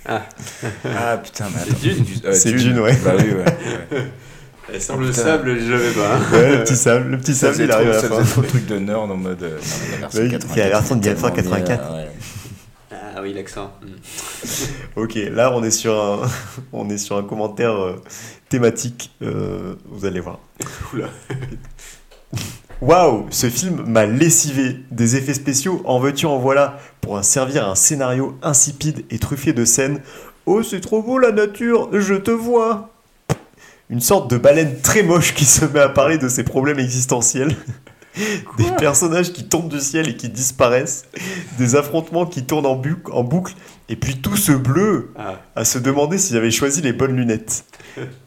Ah putain, mais C'est. Dune Du- C'est Dune, ouais. Bah oui, ouais. ouais. Et sans le putain. sable, je l'avais pas. hein. Ouais, le petit sable, le petit Ça sable, il arrive à trop- la ça fin. faisait trop truc de nerd en mode. euh, non, mais la version Oui, 84, c'est la version de tellement 1984. Ah oui, l'accent. Hmm. Ok, là on est sur un, on est sur un commentaire euh, thématique. euh, vous allez voir. Oula. Waouh, ce film m'a lessivé. Des effets spéciaux, en veux-tu, en voilà, pour un servir un scénario insipide et truffé de scènes. Oh, c'est trop beau la nature, je te vois. Une sorte de baleine très moche qui se met à parler de ses problèmes existentiels. Des personnages qui tombent du ciel et qui disparaissent. Des affrontements qui tournent en, bu- en boucle. Et puis tout ce bleu Ah, à se demander s'il avait choisi les bonnes lunettes.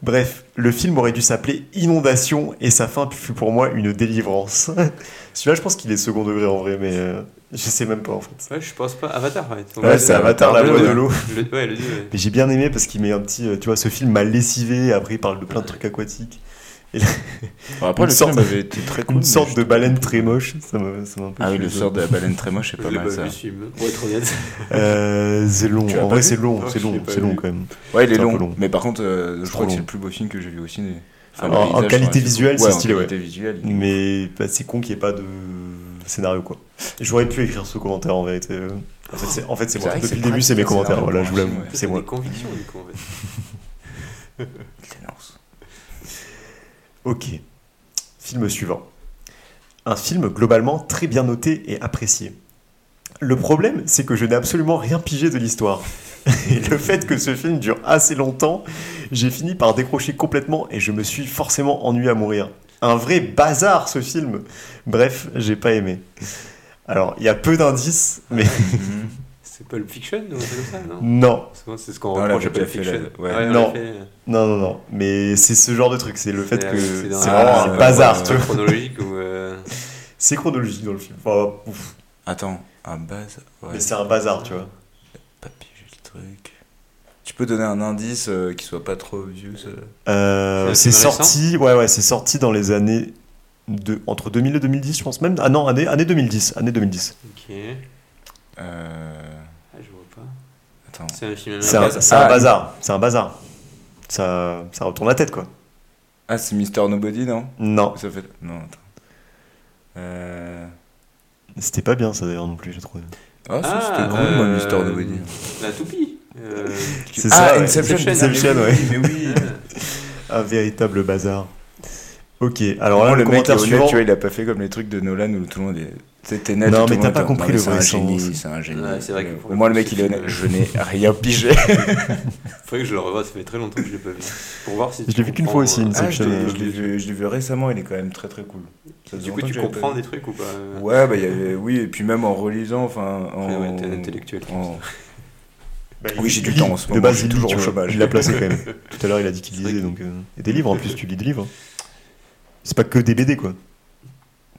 Bref, le film aurait dû s'appeler Inondation et sa fin fut pour moi une délivrance. Celui-là, je pense qu'il est second degré en vrai, mais euh, je sais même pas en fait. ouais, je pense pas. Avatar, ouais. Ouais, c'est Avatar, la voix de l'eau. Le- Ouais, le 2, ouais. Mais j'ai bien aimé parce qu'il met un petit, euh, tu vois, ce film m'a lessivé. Après, il parle de plein de trucs aquatiques. Bon, après, Une le sorte- film avait été très cool. Une mais sorte je de baleine très moche. Ça m'a ça m'a un peu Ah oui, le sort de la baleine très moche, c'est Je pas l'ai mal pas ça. vu ce film, pour être honnête. Euh, c'est long. En vrai, c'est long. Non, C'est je long. C'est long vu. quand même. Ouais, il est long. long. Mais par contre, euh, je crois que c'est le plus beau film que j'ai vu au ciné. En- qualité je visuelle, c'est stylé, ouais. visuelle, Mais bah, c'est con qu'il n'y ait pas de scénario quoi. J'aurais pu écrire ce commentaire en vérité. En fait, c'est en fait, c'est C'est moi. Depuis c'est le début, c'est mes pratique, commentaires. c'est Voilà, je vous l'avoue. C'est moi. des convictions, du coup, en fait. il t'énonce. Ok. Film suivant. Un film globalement très bien noté et apprécié. Le problème, c'est que je n'ai absolument rien pigé de l'histoire. Et le fait que ce film dure assez longtemps, j'ai fini par décrocher complètement et je me suis forcément ennuyé à mourir. Un vrai bazar ce film. Bref, j'ai pas aimé. Alors, il y a peu d'indices, mais C'est Pulp Fiction ou truc comme ça, non non, C'est ce qu'on reproche à Pulp j'ai Fiction. on l'a Non. fait. non, non, non. Mais c'est ce genre de truc, c'est le fait C'est- que c'est c'est vraiment c'est un bazar, vois. chronologique ou. euh, C'est chronologique dans le film. Enfin, ouf. Attends, un. Ouais. Mais c'est un bazar, tu vois. Pas pigé le truc. Tu peux donner un indice euh, qui soit pas trop vieux ça Euh, C'est c'est sorti, ouais, ouais, c'est sorti dans les années de, entre 2000 et 2010, je pense même. Ah non, année, année 2010, année 2010. Ok. Euh. Ah, je vois pas. Attends. C'est un film C'est un, américain. c'est Ah, un bazar, c'est un bazar. Ça, ça retourne la tête, quoi. Ah, c'est Mister Nobody, non? Non, Ça fait. Non, attends. Euh. c'était pas bien ça d'ailleurs non plus, j'ai trouvé. Ah, ça, Ah, c'était cool, moi, euh, Mister Nobody. La toupie. Euh, C'est ah, ça. Inception, Inception, mais oui, ouais. Mais oui. Un véritable bazar. Ok, alors là, le, le mec est commentaire honnête, suivant. tu vois, il a pas fait comme les trucs de Nolan où tout le monde est. C'était net. Non, mais t'as pas compris le vrai génie, c'est un génie. C'est vrai que pour Au le mec, il est honnête. Je n'ai rien pigé. Faudrait que je le revoie, ça fait très longtemps que je l'ai pas vu. Pour voir si Je l'ai vu qu'une fois aussi, euh, une Ah, je Inception, l'ai- euh, je l'ai vu, je l'ai vu récemment, il est quand même très très cool. Du coup, tu comprends des trucs ou pas euh Ouais, bah, il y avait, oui, et puis même en relisant, enfin. En, Ouais, t'es un intellectuel. Bah, Oui, j'ai du temps en ce De moment, base, je suis il lit, toujours au chômage. Il l'a placé quand même. Tout à l'heure, il a dit qu'il lisait. Donc, euh, Et des livres en plus, tu lis des livres. C'est pas que des BD quoi.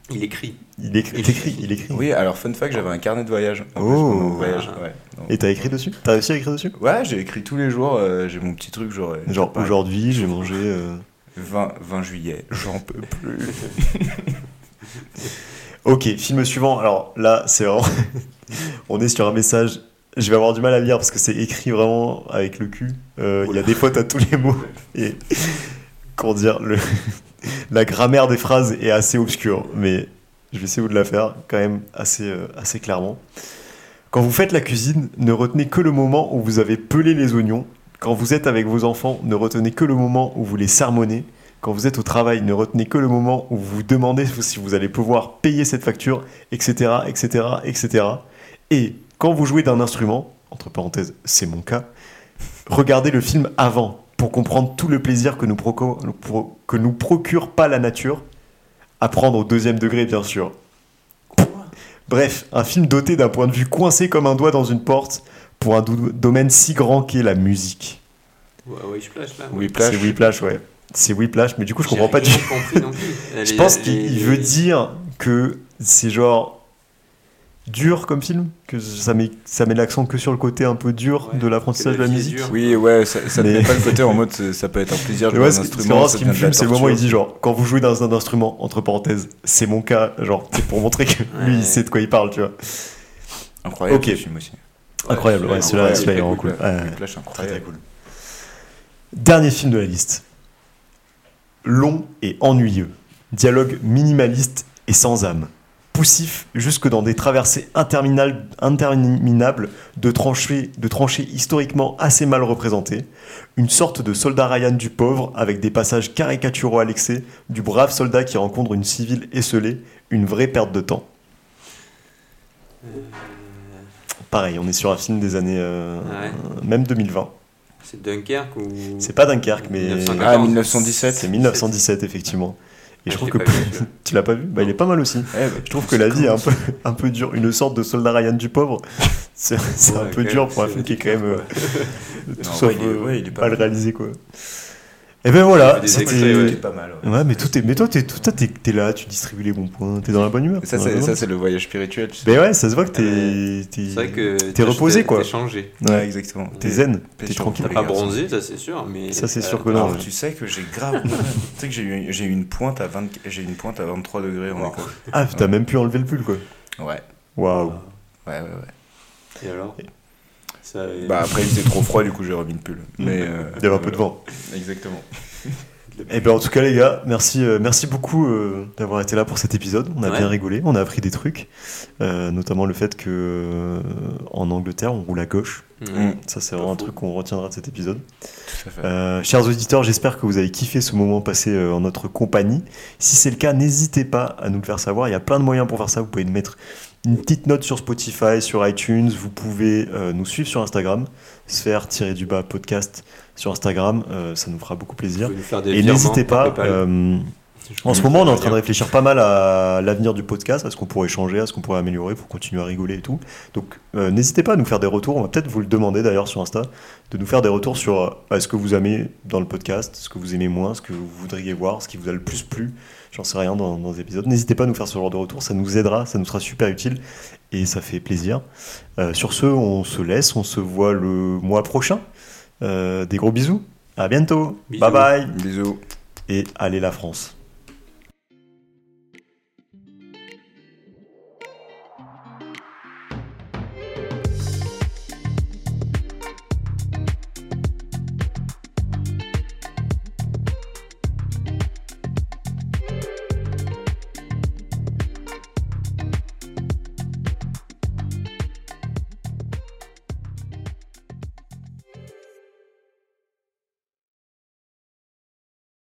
Il écrit. Il écrit, il écrit, il écrit. Oui, alors fun fact, j'avais un carnet de voyage. En Oh. pendant mon voyage, ouais. Donc- Et t'as écrit dessus? T'as réussi à écrire dessus? Ouais, j'ai écrit tous les jours, euh, j'ai mon petit truc, genre. euh, Genre aujourd'hui, j'ai mangé. euh, 20, 20 juillet, j'en peux plus. Ok, film suivant. Alors là, c'est vraiment. On est sur un message. Je vais avoir du mal à lire parce que c'est écrit vraiment avec le cul. Euh, Il y a des fautes à tous les mots. Et. Comment dire le... La grammaire des phrases est assez obscure. Mais je vais essayer de la faire quand même assez, euh, assez clairement. Quand vous faites la cuisine, ne retenez que le moment où vous avez pelé les oignons. Quand vous êtes avec vos enfants, ne retenez que le moment où vous les sermonnez. Quand vous êtes au travail, ne retenez que le moment où vous vous demandez si vous allez pouvoir payer cette facture, etc., etc., etc. Et quand vous jouez d'un instrument, entre parenthèses, c'est mon cas, regardez le film avant pour comprendre tout le plaisir que nous, proco- pro- que nous procure pas la nature. À prendre au deuxième degré, bien sûr. Bref, un film doté d'un point de vue coincé comme un doigt dans une porte pour un domaine si grand qu'est la musique. Ouais, plage là. Whiplash. C'est Whiplash, ouais. C'est Whiplash, mais du coup, je comprends pas du plus. Je pense qu'il veut dire que c'est genre dur comme film, que ça met, ça met l'accent que sur le côté un peu dur Ouais, de l'apprentissage de la musique. Oui, ouais, ça, ça Mais- met pas le côté en mode ça peut être un plaisir de Mais ouais, jouer un instrument. ce qui me fume, c'est le moment où il dit genre, quand vous jouez dans un instrument, entre parenthèses, c'est mon cas, genre, c'est pour montrer que lui, Ouais. il sait de quoi il parle, tu vois. Incroyable Ok. ce film aussi. Incroyable, ouais, celui-là, celui-là, il est très vraiment cool, cool. Ouais, ouais. Whiplash, incroyable. Dernier film de la liste. Long et ennuyeux. Dialogue minimaliste et sans âme. Poussif jusque dans des traversées interminables, de, tranchées, de tranchées historiquement assez mal représentées. Une sorte de soldat Ryan du pauvre avec des passages caricaturaux à l'excès, du brave soldat qui rencontre une civile esselée, une vraie perte de temps. Euh, Pareil, on est sur un film des années. euh, Ouais. Même 2020. C'est Dunkerque ou. C'est pas Dunkerque, mais. 1914. Ah, 1917. C'est 1917, effectivement. Et Ah, je trouve je que tu l'as pas vu? Bah il est pas mal aussi. Eh, bah, Je trouve que la vie est un peu, un peu dure. Une sorte de soldat Ryan du pauvre, c'est un peu dur pour un film qui est quand même euh, tout Non, sauf ouais, il est- euh, ouais, il est pas mal mal. réalisé quoi. Et ben voilà, c'était. ouais. pas mal. Ouais, mais tout est. Mais toi, t'es tout- toi, t'es t'es là, tu distribues les bons points, t'es dans la bonne humeur. Ça, c'est le voyage spirituel. tu sais. Mais ouais, ça se voit que t'es. Euh, t'es- C'est vrai que. T'es reposé, quoi. T'es changé. Ouais, exactement. t'es zen, T'es tranquille. Les Pas bronzé, ça c'est sûr, mais. Ça, c'est sûr euh, que non. Tu sais que j'ai grave. tu sais que j'ai eu, j'ai eu une pointe à 20, j'ai eu une pointe à 23 degrés en Wow. école. Ah, t'as même pu enlever le pull quoi. Ouais, Waouh. ouais, ouais, ouais. Et alors? Ça, euh, Bah après il faisait trop froid, du coup j'ai remis le pull. Mais euh, Il y avait un peu de vent. Exactement. Et ben en tout cas les gars, merci, euh, merci beaucoup euh, d'avoir été là pour cet épisode. On a Ouais. bien rigolé, on a appris des trucs, Euh, notamment le fait que euh, en Angleterre on roule à gauche. mm. Ça c'est vraiment un truc qu'on retiendra de cet épisode. Euh, chers auditeurs, j'espère que vous avez kiffé ce moment passé euh, en notre compagnie. Si c'est le cas, n'hésitez pas à nous le faire savoir. Il y a plein de moyens pour faire ça. Vous pouvez nous mettre une petite note sur Spotify, sur iTunes. Vous pouvez euh, nous suivre sur Instagram, sphère-du-bas podcast sur Instagram. Euh, ça nous fera beaucoup plaisir. Et n'hésitez pas. Euh, en ce moment, on est en train de réfléchir pas mal à l'avenir du podcast, à ce qu'on pourrait changer, à ce qu'on pourrait améliorer pour continuer à rigoler et tout. Donc, n'hésitez pas à nous faire des retours. On va peut-être vous le demander d'ailleurs sur Insta, de nous faire des retours sur ce que vous aimez dans le podcast, ce que vous aimez moins, ce que vous voudriez voir, ce qui vous a le plus plu. J'en sais rien dans, dans les épisodes. N'hésitez pas à nous faire ce genre de retour, ça nous aidera, ça nous sera super utile et ça fait plaisir. Euh, sur ce, on se laisse, on se voit le mois prochain. Euh, des gros bisous, à bientôt, Bisous. bye bye Bisous. et allez la France.